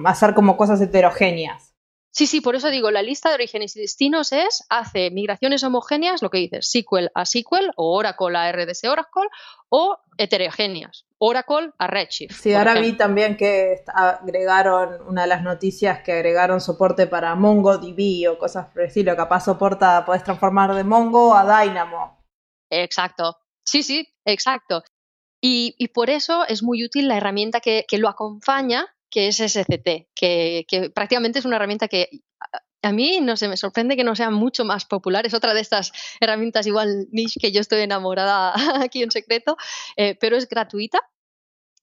hacer como cosas heterogéneas. Sí, sí, por eso digo, la lista de orígenes y destinos es, hace migraciones homogéneas, lo que dices, SQL a SQL o Oracle a RDS Oracle o heterogéneas, Oracle a Redshift. Sí, ahora vi también que agregaron, una de las noticias que agregaron soporte para MongoDB o cosas por el estilo, capaz soporta, puedes transformar de Mongo a Dynamo. Exacto, sí, sí, exacto. Y, por eso es muy útil la herramienta que, que lo acompaña, que es SCT, que, prácticamente es una herramienta que a mí no sé, me sorprende que no sea mucho más popular. Es otra de estas herramientas igual niche que yo estoy enamorada aquí en secreto, eh, pero es gratuita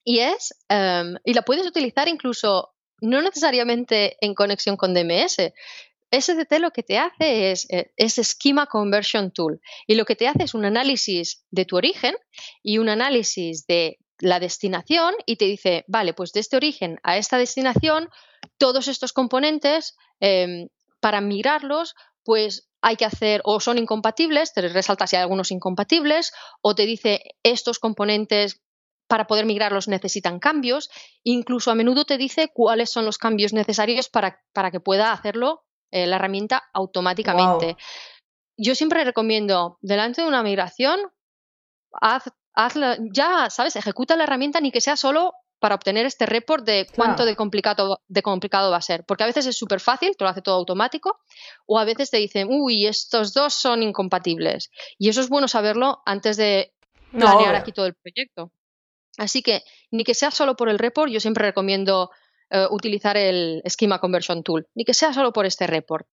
y es em, y la puedes utilizar incluso no necesariamente en conexión con DMS. SCT lo que te hace es, eh, es Schema Conversion Tool y lo que te hace es un análisis de tu origen y un análisis de la destinación y te dice, vale, pues de este origen a esta destinación, todos estos componentes, em, para migrarlos, pues hay que hacer o son incompatibles, te resalta si hay algunos incompatibles, o te dice estos componentes para poder migrarlos necesitan cambios, incluso a menudo te dice cuáles son los cambios necesarios para, para que pueda hacerlo eh, la herramienta automáticamente. Yo siempre recomiendo, delante de una migración, haz ya, ¿sabes? Ejecuta la herramienta ni que sea solo para obtener este report de cuánto de, complicado, de complicado va a ser. Porque a veces es súper fácil, te lo hace todo automático, o a veces te dicen, uy, estos dos son incompatibles. Y eso es bueno saberlo antes de planear aquí todo el proyecto. Así que, ni que sea solo por el report, yo siempre recomiendo eh, utilizar el Schema Conversion Tool, ni que sea solo por este report.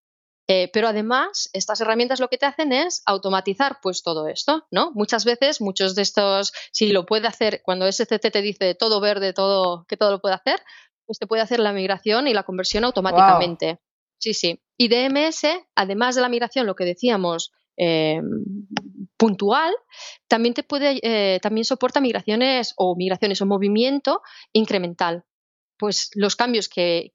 Eh, pero además, estas herramientas lo que te hacen es automatizar pues todo esto, ¿no? Muchas veces, muchos de estos, si lo puede hacer, cuando SCT te dice todo verde, todo, que todo lo puede hacer, pues te puede hacer la migración y la conversión automáticamente. Sí, sí. Y DMS, además de la migración, lo que decíamos, eh, puntual, también te puede, eh, también soporta migraciones o migraciones o movimiento incremental pues los cambios que,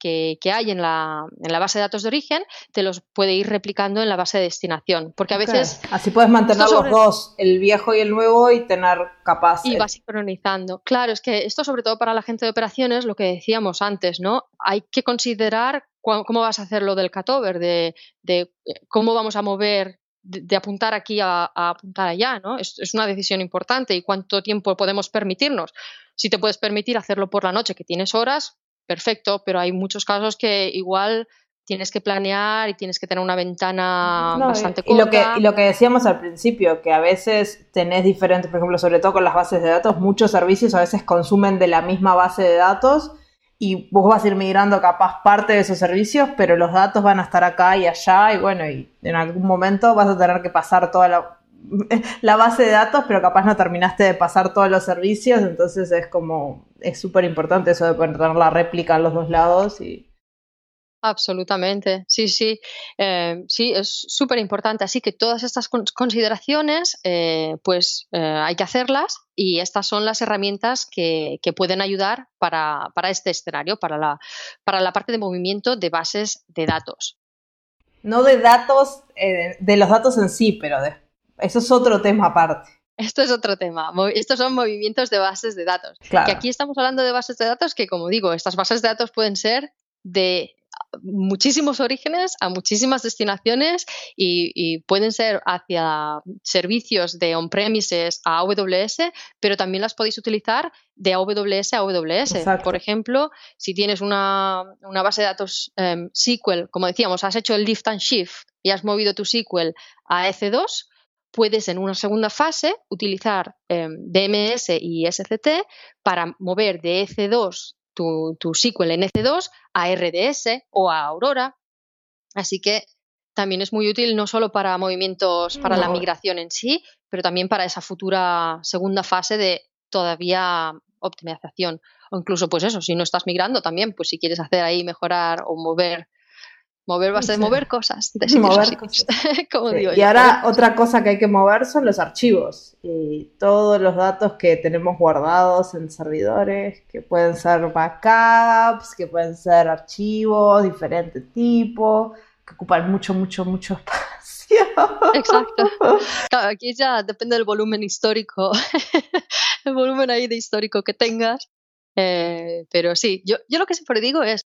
hay en la, en la, base de datos de origen te los puede ir replicando en la base de destinación. Porque a veces. Así puedes mantener los dos, el viejo y el nuevo, y tener capaz. Y va sincronizando. Claro, es que esto, sobre todo para la gente de operaciones, lo que decíamos antes, ¿no? Hay que considerar cómo vas a hacer lo del cutover, de, de eh, cómo vamos a mover de, apuntar aquí a, apuntar allá, ¿no? Es, es, una decisión importante y cuánto tiempo podemos permitirnos. Si te puedes permitir hacerlo por la noche, que tienes horas, perfecto, pero hay muchos casos que igual tienes que planear y tienes que tener una ventana bastante corta. Y lo, que, y lo que decíamos al principio, que a veces tenés diferentes, por ejemplo, sobre todo con las bases de datos, muchos servicios a veces consumen de la misma base de datos y vos vas a ir migrando capaz parte de esos servicios, pero los datos van a estar acá y allá y bueno, y en algún momento vas a tener que pasar toda la, la base de datos, pero capaz no terminaste de pasar todos los servicios, entonces es como, es súper importante eso de poder tener la réplica en los dos lados y... Absolutamente, sí, sí, eh, sí, es súper importante. Así que todas estas consideraciones, eh, pues eh, hay que hacerlas y estas son las herramientas que, pueden ayudar para, este escenario, para la, para la parte de movimiento de bases de datos. No de datos, de los datos en sí, pero eso es otro tema aparte. Esto es otro tema. Estos son movimientos de bases de datos. Que aquí estamos hablando de bases de datos que, como digo, estas bases de datos pueden ser de muchísimos orígenes a muchísimas destinaciones y, pueden ser hacia servicios de on-premises a AWS, pero también las podéis utilizar de AWS a AWS. Por ejemplo, si tienes una, base de datos em, SQL, como decíamos, has hecho el lift and shift y has movido tu SQL a EC2, puedes en una segunda fase utilizar em, DMS y SCT para mover de EC2 tu, tu SQL en EC2 a RDS o a Aurora. Así que también es muy útil no solo para movimientos, para la migración en sí, pero también para esa futura segunda fase de todavía optimización. O incluso, pues eso, si no estás migrando también, pues si quieres hacer ahí mejorar o mover Mover va a mover cosas. De mover cosas. Como digo y ahora otra cosa que hay que mover son los archivos y todos los datos que tenemos guardados en servidores, que pueden ser backups, que pueden ser archivos, diferente tipo, que ocupan mucho, mucho, mucho espacio. Exacto. aquí ya depende del volumen histórico, el volumen ahí de histórico que tengas. Eh, pero sí, yo, yo lo que siempre digo es,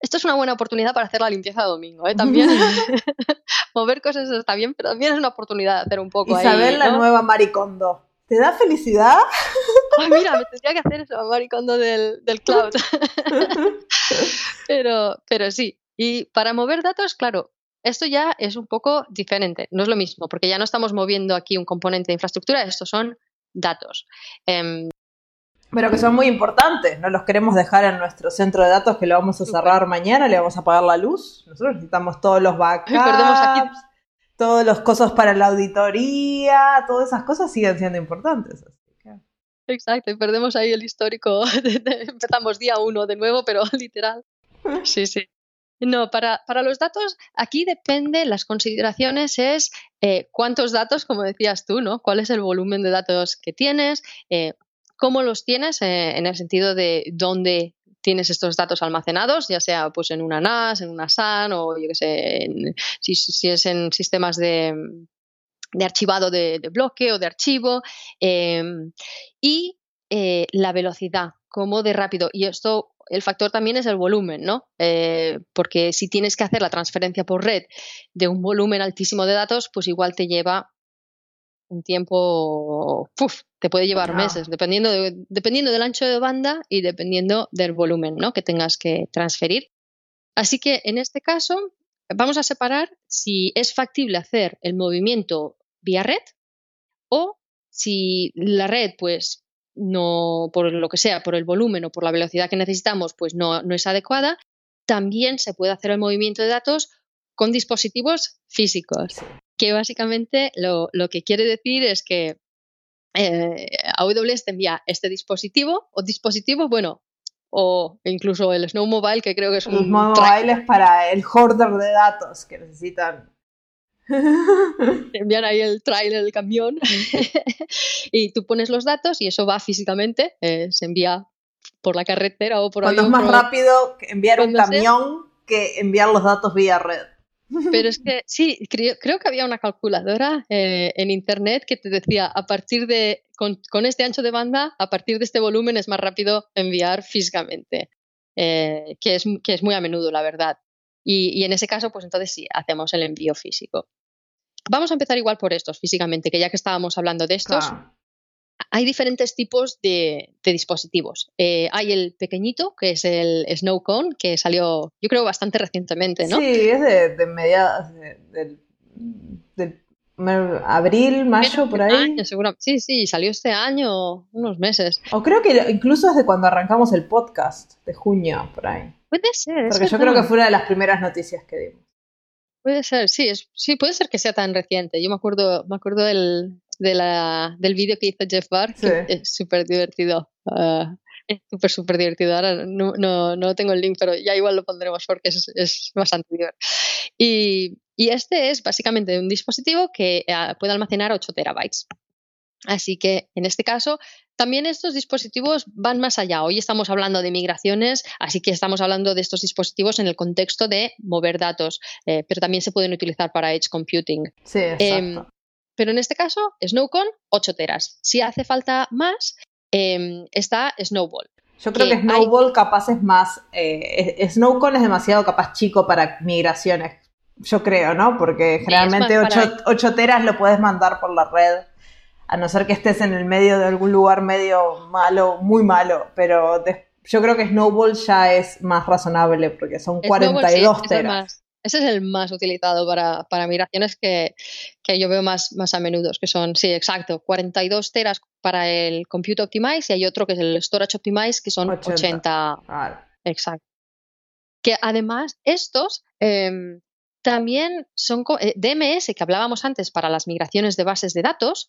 esto es una buena oportunidad para hacer la limpieza de domingo, ¿eh? También mover cosas está bien, pero también es una oportunidad de hacer un poco Isabel, la nueva Maricondo. ¿Te da felicidad? Ay, mira, me tendría que hacer eso, Maricondo del, del cloud. pero, pero sí. Y para mover datos, claro, esto ya es un poco diferente. No es lo mismo, porque ya no estamos moviendo aquí un componente de infraestructura, estos son datos. Em, pero que son muy importantes. No los queremos dejar en nuestro centro de datos que lo vamos a cerrar mañana, le vamos a apagar la luz. Nosotros necesitamos todos los backups, todos los cosas para la auditoría, todas esas cosas siguen siendo importantes. Exacto, y perdemos ahí el histórico. Empezamos día uno de nuevo, pero literal. Sí, sí. No, para, para, los datos, aquí depende, las consideraciones es eh, cuántos datos, como decías tú, ¿no? ¿Cuál es el volumen de datos que tienes? Eh, ¿Cómo los tienes eh, en el sentido de dónde tienes estos datos almacenados, ya sea pues en una NAS, en una SAN o yo qué sé, si, es en sistemas de, archivado de, bloque o de archivo em, y eh, la velocidad, cómo de rápido. Y esto, el factor también es el volumen, ¿no? Eh, porque si tienes que hacer la transferencia por red de un volumen altísimo de datos, pues igual te lleva un tiempo, te puede llevar meses, dependiendo, dependiendo del ancho de banda y dependiendo del volumen ¿no? que tengas que transferir. Así que en este caso vamos a separar si es factible hacer el movimiento vía red o si la red, pues no, por lo que sea, por el volumen o por la velocidad que necesitamos, pues no, no es adecuada, también se puede hacer el movimiento de datos con dispositivos físicos que básicamente lo, que quiere decir es que eh, AWS te envía este dispositivo o dispositivo, bueno, o incluso el Snow Mobile, que creo que es un. Mobile es para el hoarder de datos que necesitan. envían ahí el trailer del camión y tú pones los datos y eso va físicamente, eh, se envía por la carretera o por Cuando es más rápido enviar un camión que enviar los datos vía red. Pero es que sí, creo, que había una calculadora eh, en internet que te decía, a partir de, con, este ancho de banda, a partir de este volumen es más rápido enviar físicamente, eh, que, es, que es muy a menudo, la verdad. Y, en ese caso, pues entonces sí, hacemos el envío físico. Vamos a empezar igual por estos, físicamente, que ya que estábamos hablando de estos, hay diferentes tipos de, dispositivos. Eh, hay el pequeñito, que es el Snowcone, que salió, yo creo, bastante recientemente, ¿no? Sí, es de, de mediados del abril, mayo, por ahí. Sí, sí, salió este año, unos meses. O creo que incluso es de cuando arrancamos el podcast, de junio, por ahí. Puede ser. Porque yo creo que fue una de las primeras noticias que dimos. Puede ser, sí, es, sí, puede ser que sea tan reciente. Yo me acuerdo, me acuerdo del, de la, del vídeo que hizo Jeff Barr, que es súper divertido. Ah, es súper, súper divertido. Ahora no, no, no, tengo el link, pero ya igual lo pondremos porque es, es bastante divertido. Y, y, este es básicamente un dispositivo que ah, puede almacenar 8 terabytes. Así que en este caso, también estos dispositivos van más allá. Hoy estamos hablando de migraciones, así que estamos hablando de estos dispositivos en el contexto de mover datos, eh, pero también se pueden utilizar para edge computing. Sí, exacto. Em, pero en este caso, Snowcon, 8 teras. Si hace falta más, em, está Snowball. Yo creo que, Snowball capaz es más. Eh, Snowcon es demasiado capaz chico para migraciones. Yo creo, ¿no? Porque generalmente 8, teras lo puedes mandar por la red. A no ser que estés en el medio de algún lugar medio malo, muy malo. Pero yo creo que Snowball ya es más razonable porque son 42 teras. Ese es el más utilizado para, para migraciones que, que, yo veo más, más a menudo, que son, sí, exacto, 42 teras para el Compute Optimize y hay otro que es el Storage Optimize, que son 80. Exacto. Que además estos em, también son eh, DMS, que hablábamos antes para las migraciones de bases de datos,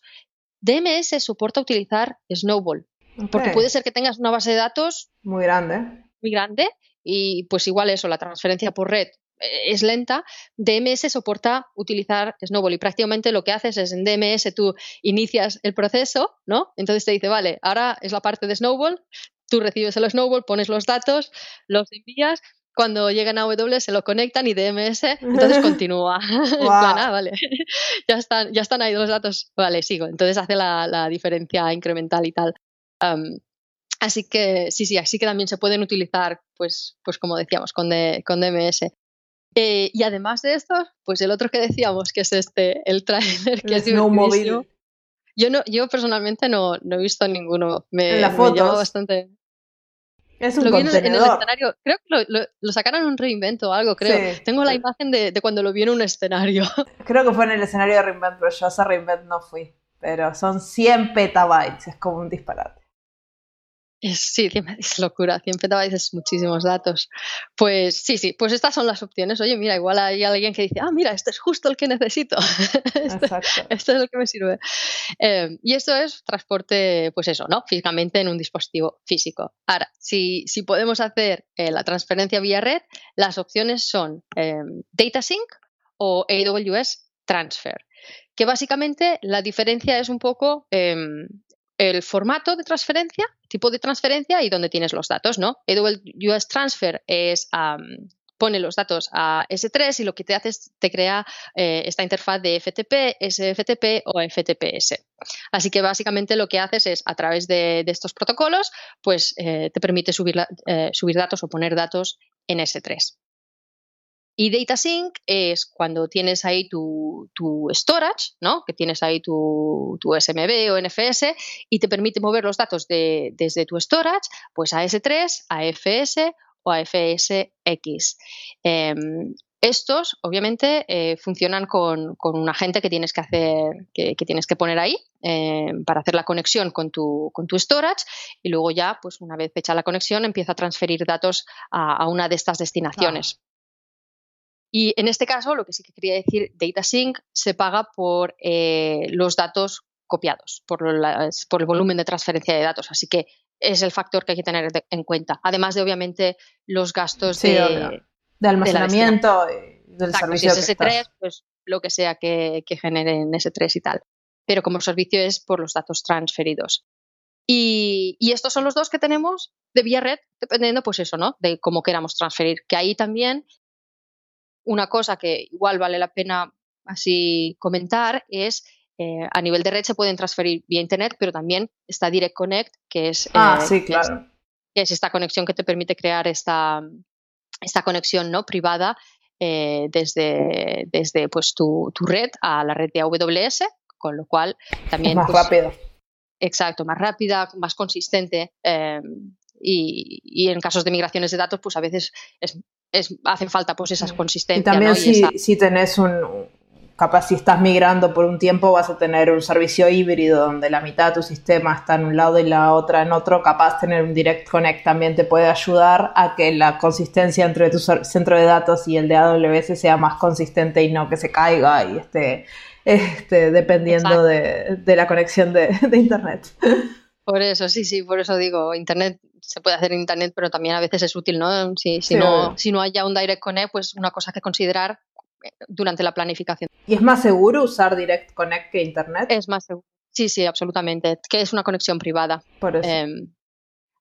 DMS soporta utilizar Snowball. Porque puede ser que tengas una base de datos muy grande. Muy grande y pues igual eso, la transferencia por red es lenta, DMS soporta utilizar Snowball y prácticamente lo que haces es en DMS tú inicias el proceso, ¿no? Entonces te dice, vale, ahora es la parte de Snowball, tú recibes el Snowball, pones los datos, los envías, cuando llegan a W se lo conectan y DMS, entonces continúa. en plan, ah, vale, ya están, ya están ahí los datos, vale, sigo. Entonces hace la, diferencia incremental y tal. así que sí, sí, así que también se pueden utilizar, pues, pues como decíamos, con, con DMS. Eh, y además de esto, pues el otro que decíamos, que es este, el trailer, que es móvil. Yo, no, yo personalmente no, no he visto ninguno. Me, en la foto. bastante. Es un lo en, el escenario. Creo que lo, lo, sacaron en un reinvento o algo, creo. Tengo la imagen de, de, cuando lo vi en un escenario. Creo que fue en el escenario de reinvent, pero yo a ese reinvent no fui. Pero son 100 petabytes, es como un disparate. Sí, es locura, 100 petabytes es muchísimos datos. Pues sí, sí, pues estas son las opciones. Oye, mira, igual hay alguien que dice, ah, mira, este es justo el que necesito. este, este, es el que me sirve. Eh, y esto es transporte, pues eso, ¿no? Físicamente en un dispositivo físico. Ahora, si, si podemos hacer eh, la transferencia vía red, las opciones son eh, DataSync o AWS Transfer que básicamente la diferencia es un poco em, el formato de transferencia, tipo de transferencia y dónde tienes los datos, ¿no? AWS Transfer es pone los datos a S3 y lo que te hace es te crea eh, esta interfaz de FTP, SFTP o FTPS. Así que básicamente lo que haces es a través de, estos protocolos, pues eh, te permite subir, eh, subir datos o poner datos en S3. Y data sync es cuando tienes ahí tu, storage, ¿no? que tienes ahí tu, SMB o NFS y te permite mover los datos desde tu storage pues a S3, a FS o a FSX. Em, estos, obviamente, eh, funcionan con, un agente que tienes que hacer, que, tienes que poner ahí em, para hacer la conexión con tu, con tu storage y luego ya, pues una vez hecha la conexión, empieza a transferir datos a, una de estas destinaciones. Y en este caso, lo que sí que quería decir, Data Sync se paga por eh, los datos copiados, por, por, el volumen de transferencia de datos. Así que es el factor que hay que tener en cuenta. Además de, obviamente, los gastos de, de, almacenamiento del servicio. Si es S3, pues lo que sea que, que genere en S3 y tal. Pero como servicio es por los datos transferidos. Y, y, estos son los dos que tenemos de vía red, dependiendo, pues eso, ¿no? De cómo queramos transferir. Que ahí también una cosa que igual vale la pena así comentar es eh, a nivel de red se pueden transferir vía internet, pero también está Direct Connect, que es, ah, eh, claro. que es, esta conexión que te permite crear esta, esta conexión ¿no? privada eh, desde, desde pues, tu, red a la red de AWS, con lo cual también... más pues, rápido. Exacto, más rápida, más consistente. y, y, en casos de migraciones de datos, pues a veces es es, hacen falta pues esas consistencias. Y también si, si tenés un, capaz si estás migrando por un tiempo vas a tener un servicio híbrido donde la mitad de tu sistema está en un lado y la otra en otro, capaz tener un Direct Connect también te puede ayudar a que la consistencia entre tu centro de datos y el de AWS sea más consistente y no que se caiga y esté, este, dependiendo de, de, la conexión de, de Internet. Por eso, sí, sí, por eso digo, Internet se puede hacer en Internet, pero también a veces es útil, ¿no? Si, si, no, si no haya un Direct Connect, pues una cosa que considerar eh, durante la planificación. ¿Y es más seguro usar Direct Connect que Internet? Es más seguro. Sí, sí, absolutamente. Que es una conexión privada. Por eso. Em,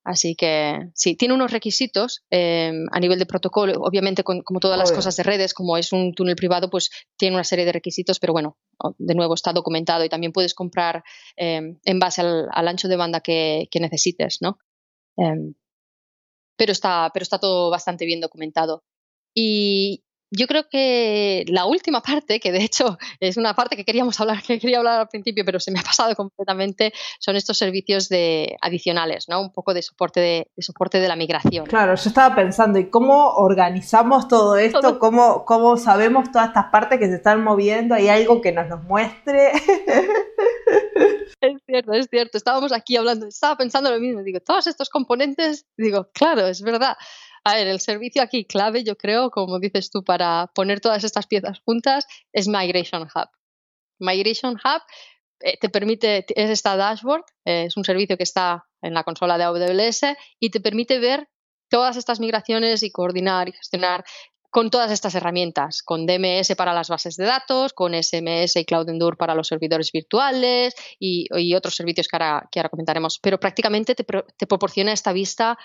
Así que sí, tiene unos requisitos em, a nivel de protocolo. Obviamente, como todas las cosas de redes, como es un túnel privado, pues tiene una serie de requisitos, pero bueno, de nuevo está documentado y también puedes comprar em, en base al, ancho de banda que, necesites, ¿no? Em, pero, está, pero está todo bastante bien documentado. Y, yo creo que la última parte, que de hecho es una parte que queríamos hablar, que quería hablar al principio, pero se me ha pasado completamente, son estos servicios de adicionales, ¿no? Un poco de soporte de, soporte de la migración. Claro, yo estaba pensando, ¿y cómo organizamos todo esto? ¿Cómo, ¿Cómo sabemos todas estas partes que se están moviendo? ¿Hay algo que nos los muestre? Es cierto, es cierto. Estábamos aquí hablando, estaba pensando lo mismo. Digo, todos estos componentes, digo, claro, es verdad. A ver, el servicio aquí clave, yo creo, como dices tú, para poner todas estas piezas juntas, es Migration Hub. Migration Hub eh, te permite, es esta dashboard, eh, es un servicio que está en la consola de AWS y te permite ver todas estas migraciones y coordinar y gestionar con todas estas herramientas, con DMS para las bases de datos, con SMS y Cloud Endure para los servidores virtuales y, otros servicios que ahora, que ahora, comentaremos. Pero prácticamente te, proporciona esta vista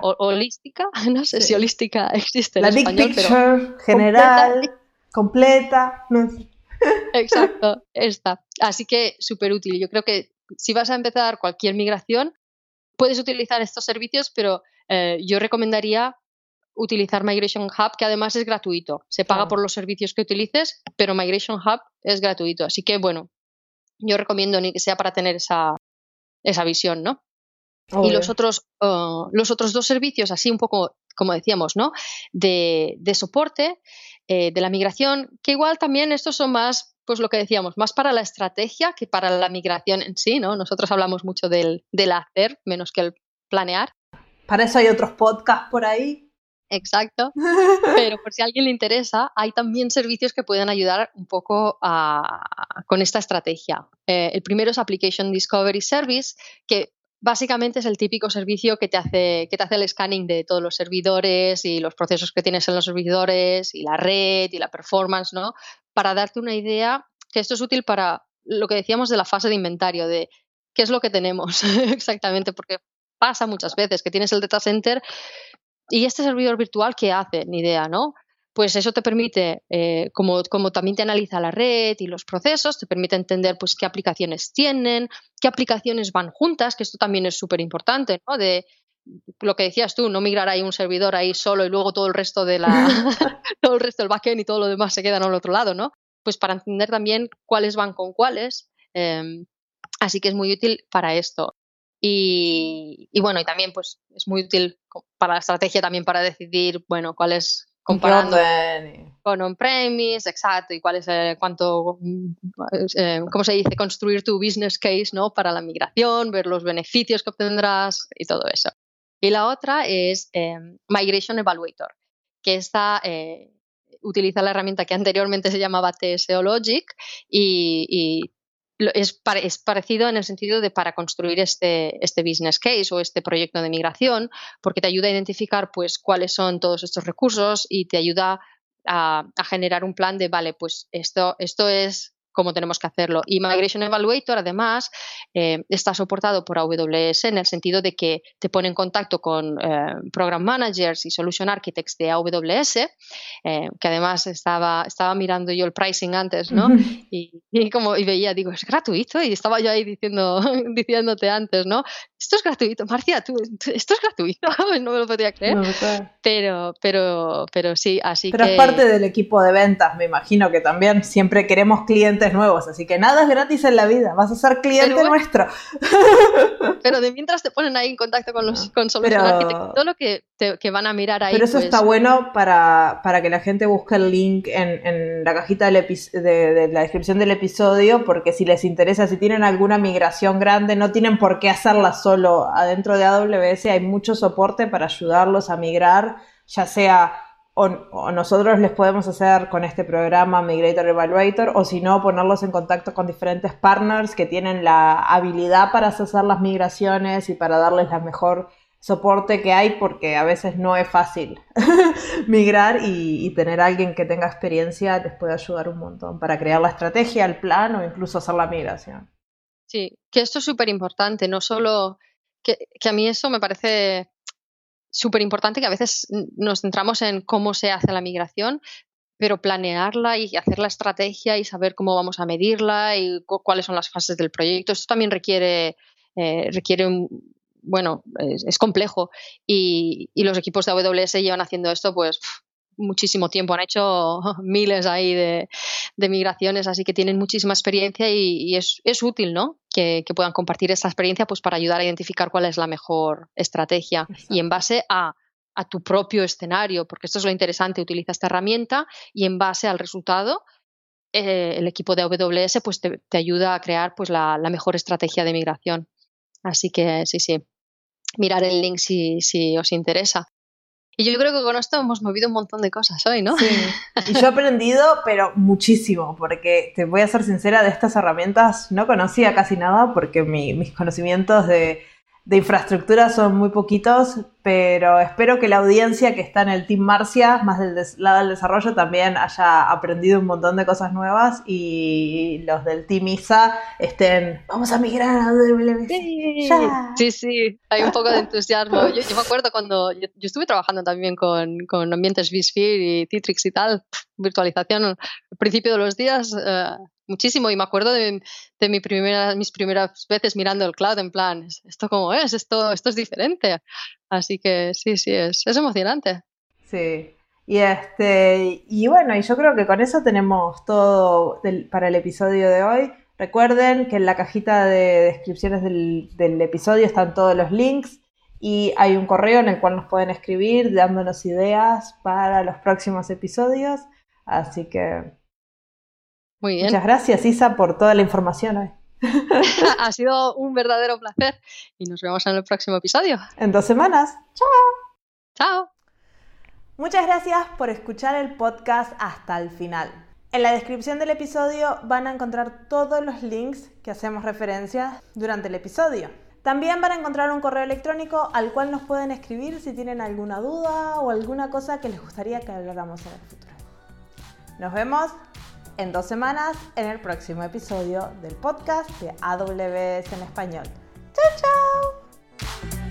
holística, no sé si holística existe en La español, big picture, general, completa. Exacto, esta. Así que súper útil. Yo creo que si vas a empezar cualquier migración, puedes utilizar estos servicios, pero eh, yo recomendaría utilizar Migration Hub, que además es gratuito. Se paga por los servicios que utilices, pero Migration Hub es gratuito. Así que, bueno, yo recomiendo ni que sea para tener esa, esa visión, ¿no? Y los otros, uh, los otros dos servicios, así un poco, como decíamos, ¿no? De, de soporte, eh, de la migración, que igual también estos son más, pues lo que decíamos, más para la estrategia que para la migración en sí, ¿no? Nosotros hablamos mucho del, del hacer, menos que el planear. Para eso hay otros podcasts por ahí Exacto. Pero por si a alguien le interesa, hay también servicios que pueden ayudar un poco con esta estrategia. Eh, el primero es Application Discovery Service, que básicamente es el típico servicio que te hace que te hace el scanning de todos los servidores y los procesos que tienes en los servidores y la red y la performance, ¿no? Para darte una idea que esto es útil para lo que decíamos de la fase de inventario, de qué es lo que tenemos exactamente, porque pasa muchas veces que tienes el data center ¿Y este servidor virtual qué hace? Ni idea, ¿no? Pues eso te permite, eh, como, como, también te analiza la red y los procesos, te permite entender pues, qué aplicaciones tienen, qué aplicaciones van juntas, que esto también es súper importante, ¿no? De lo que decías tú, no migrar ahí un servidor ahí solo y luego todo el resto de la, todo el resto del backend y todo lo demás se quedan al otro lado, ¿no? Pues para entender también cuáles van con cuáles. Em, así que es muy útil para esto. Y, bueno, y también pues es muy útil para la estrategia también para decidir, bueno, cuál es comparando con on-premise, exacto, y cuál es eh, cuánto, eh, ¿cómo se dice? Construir tu business case, ¿no? Para la migración, ver los beneficios que obtendrás y todo eso. Y la otra es em, Migration Evaluator, que esta eh, utiliza la herramienta que anteriormente se llamaba TSO Logic y, y es, es, parecido en el sentido de para construir este, este business case o este proyecto de migración, porque te ayuda a identificar pues cuáles son todos estos recursos y te ayuda a, a generar un plan de, vale, pues esto, esto es cómo tenemos que hacerlo. Y Migration Evaluator, además, eh, está soportado por AWS en el sentido de que te pone en contacto con eh, Program Managers y Solution Architects de AWS, eh, que además estaba, estaba mirando yo el pricing antes, ¿no? y, como, y veía, digo, es gratuito, y estaba yo ahí diciendo, diciéndote antes, ¿no? Esto es gratuito, Marcia, tú, esto es gratuito, no me lo podía creer. pero, pero, pero sí, así que... Pero es parte del equipo de ventas, me imagino que también siempre queremos clientes nuevos, así que nada es gratis en la vida, vas a ser cliente nuestro. Pero de mientras te ponen ahí en contacto con los con todo lo que, que, van a mirar ahí. Pero eso está pues, bueno para, para, que la gente busque el link en, en la cajita de, de, la descripción del episodio, porque si les interesa, si tienen alguna migración grande, no tienen por qué hacerla solo adentro de AWS, hay mucho soporte para ayudarlos a migrar, ya sea o, nosotros les podemos hacer con este programa Migrator Evaluator, o si no, ponerlos en contacto con diferentes partners que tienen la habilidad para hacer las migraciones y para darles la mejor soporte que hay, porque a veces no es fácil migrar y, tener a alguien que tenga experiencia les puede ayudar un montón para crear la estrategia, el plan o incluso hacer la migración. Sí, que esto es súper importante, no solo que, que a mí eso me parece súper importante que a veces nos centramos en cómo se hace la migración, pero planearla y hacer la estrategia y saber cómo vamos a medirla y cuáles son las fases del proyecto. Esto también requiere, eh, requiere un, bueno, es, complejo y, los equipos de AWS llevan haciendo esto pues muchísimo tiempo, han hecho miles ahí de, migraciones, así que tienen muchísima experiencia y, es, útil, ¿no? Que, puedan compartir esta experiencia pues para ayudar a identificar cuál es la mejor estrategia y en base a, tu propio escenario, porque esto es lo interesante, utiliza esta herramienta y en base al resultado eh, el equipo de AWS pues te, ayuda a crear pues la, la mejor estrategia de migración. Así que sí, sí, mirar el link si, si os interesa. Y yo creo que con esto hemos movido un montón de cosas hoy, ¿no? Sí. Y yo he aprendido, pero muchísimo, porque te voy a ser sincera, de estas herramientas no conocía casi nada, porque mis conocimientos de de infraestructura son muy poquitos, pero espero que la audiencia que está en el Team Marcia, más del lado del desarrollo, también haya aprendido un montón de cosas nuevas y los del Team ISA estén, vamos a migrar a AWS. Sí, sí, sí, hay un poco de entusiasmo. Yo, me acuerdo cuando yo, estuve trabajando también con, con ambientes vSphere y Citrix y tal, virtualización al principio de los días. Eh, muchísimo y me acuerdo de, primera, mis primeras veces mirando el cloud en plan, ¿esto cómo es? Esto, esto es diferente. Así que sí, sí, es, es emocionante. Sí. Y este, y bueno, y yo creo que con eso tenemos todo para el episodio de hoy. Recuerden que en la cajita de descripciones del, del episodio están todos los links y hay un correo en el cual nos pueden escribir dándonos ideas para los próximos episodios. Así que Muchas gracias, Isa, por toda la información hoy. ha sido un verdadero placer y nos vemos en el próximo episodio. En dos semanas. Chao. Chao. Muchas gracias por escuchar el podcast hasta el final. En la descripción del episodio van a encontrar todos los links que hacemos referencia durante el episodio. También van a encontrar un correo electrónico al cual nos pueden escribir si tienen alguna duda o alguna cosa que les gustaría que habláramos en el futuro. Nos vemos en dos semanas en el próximo episodio del podcast de AWS en español. ¡Chao, chao!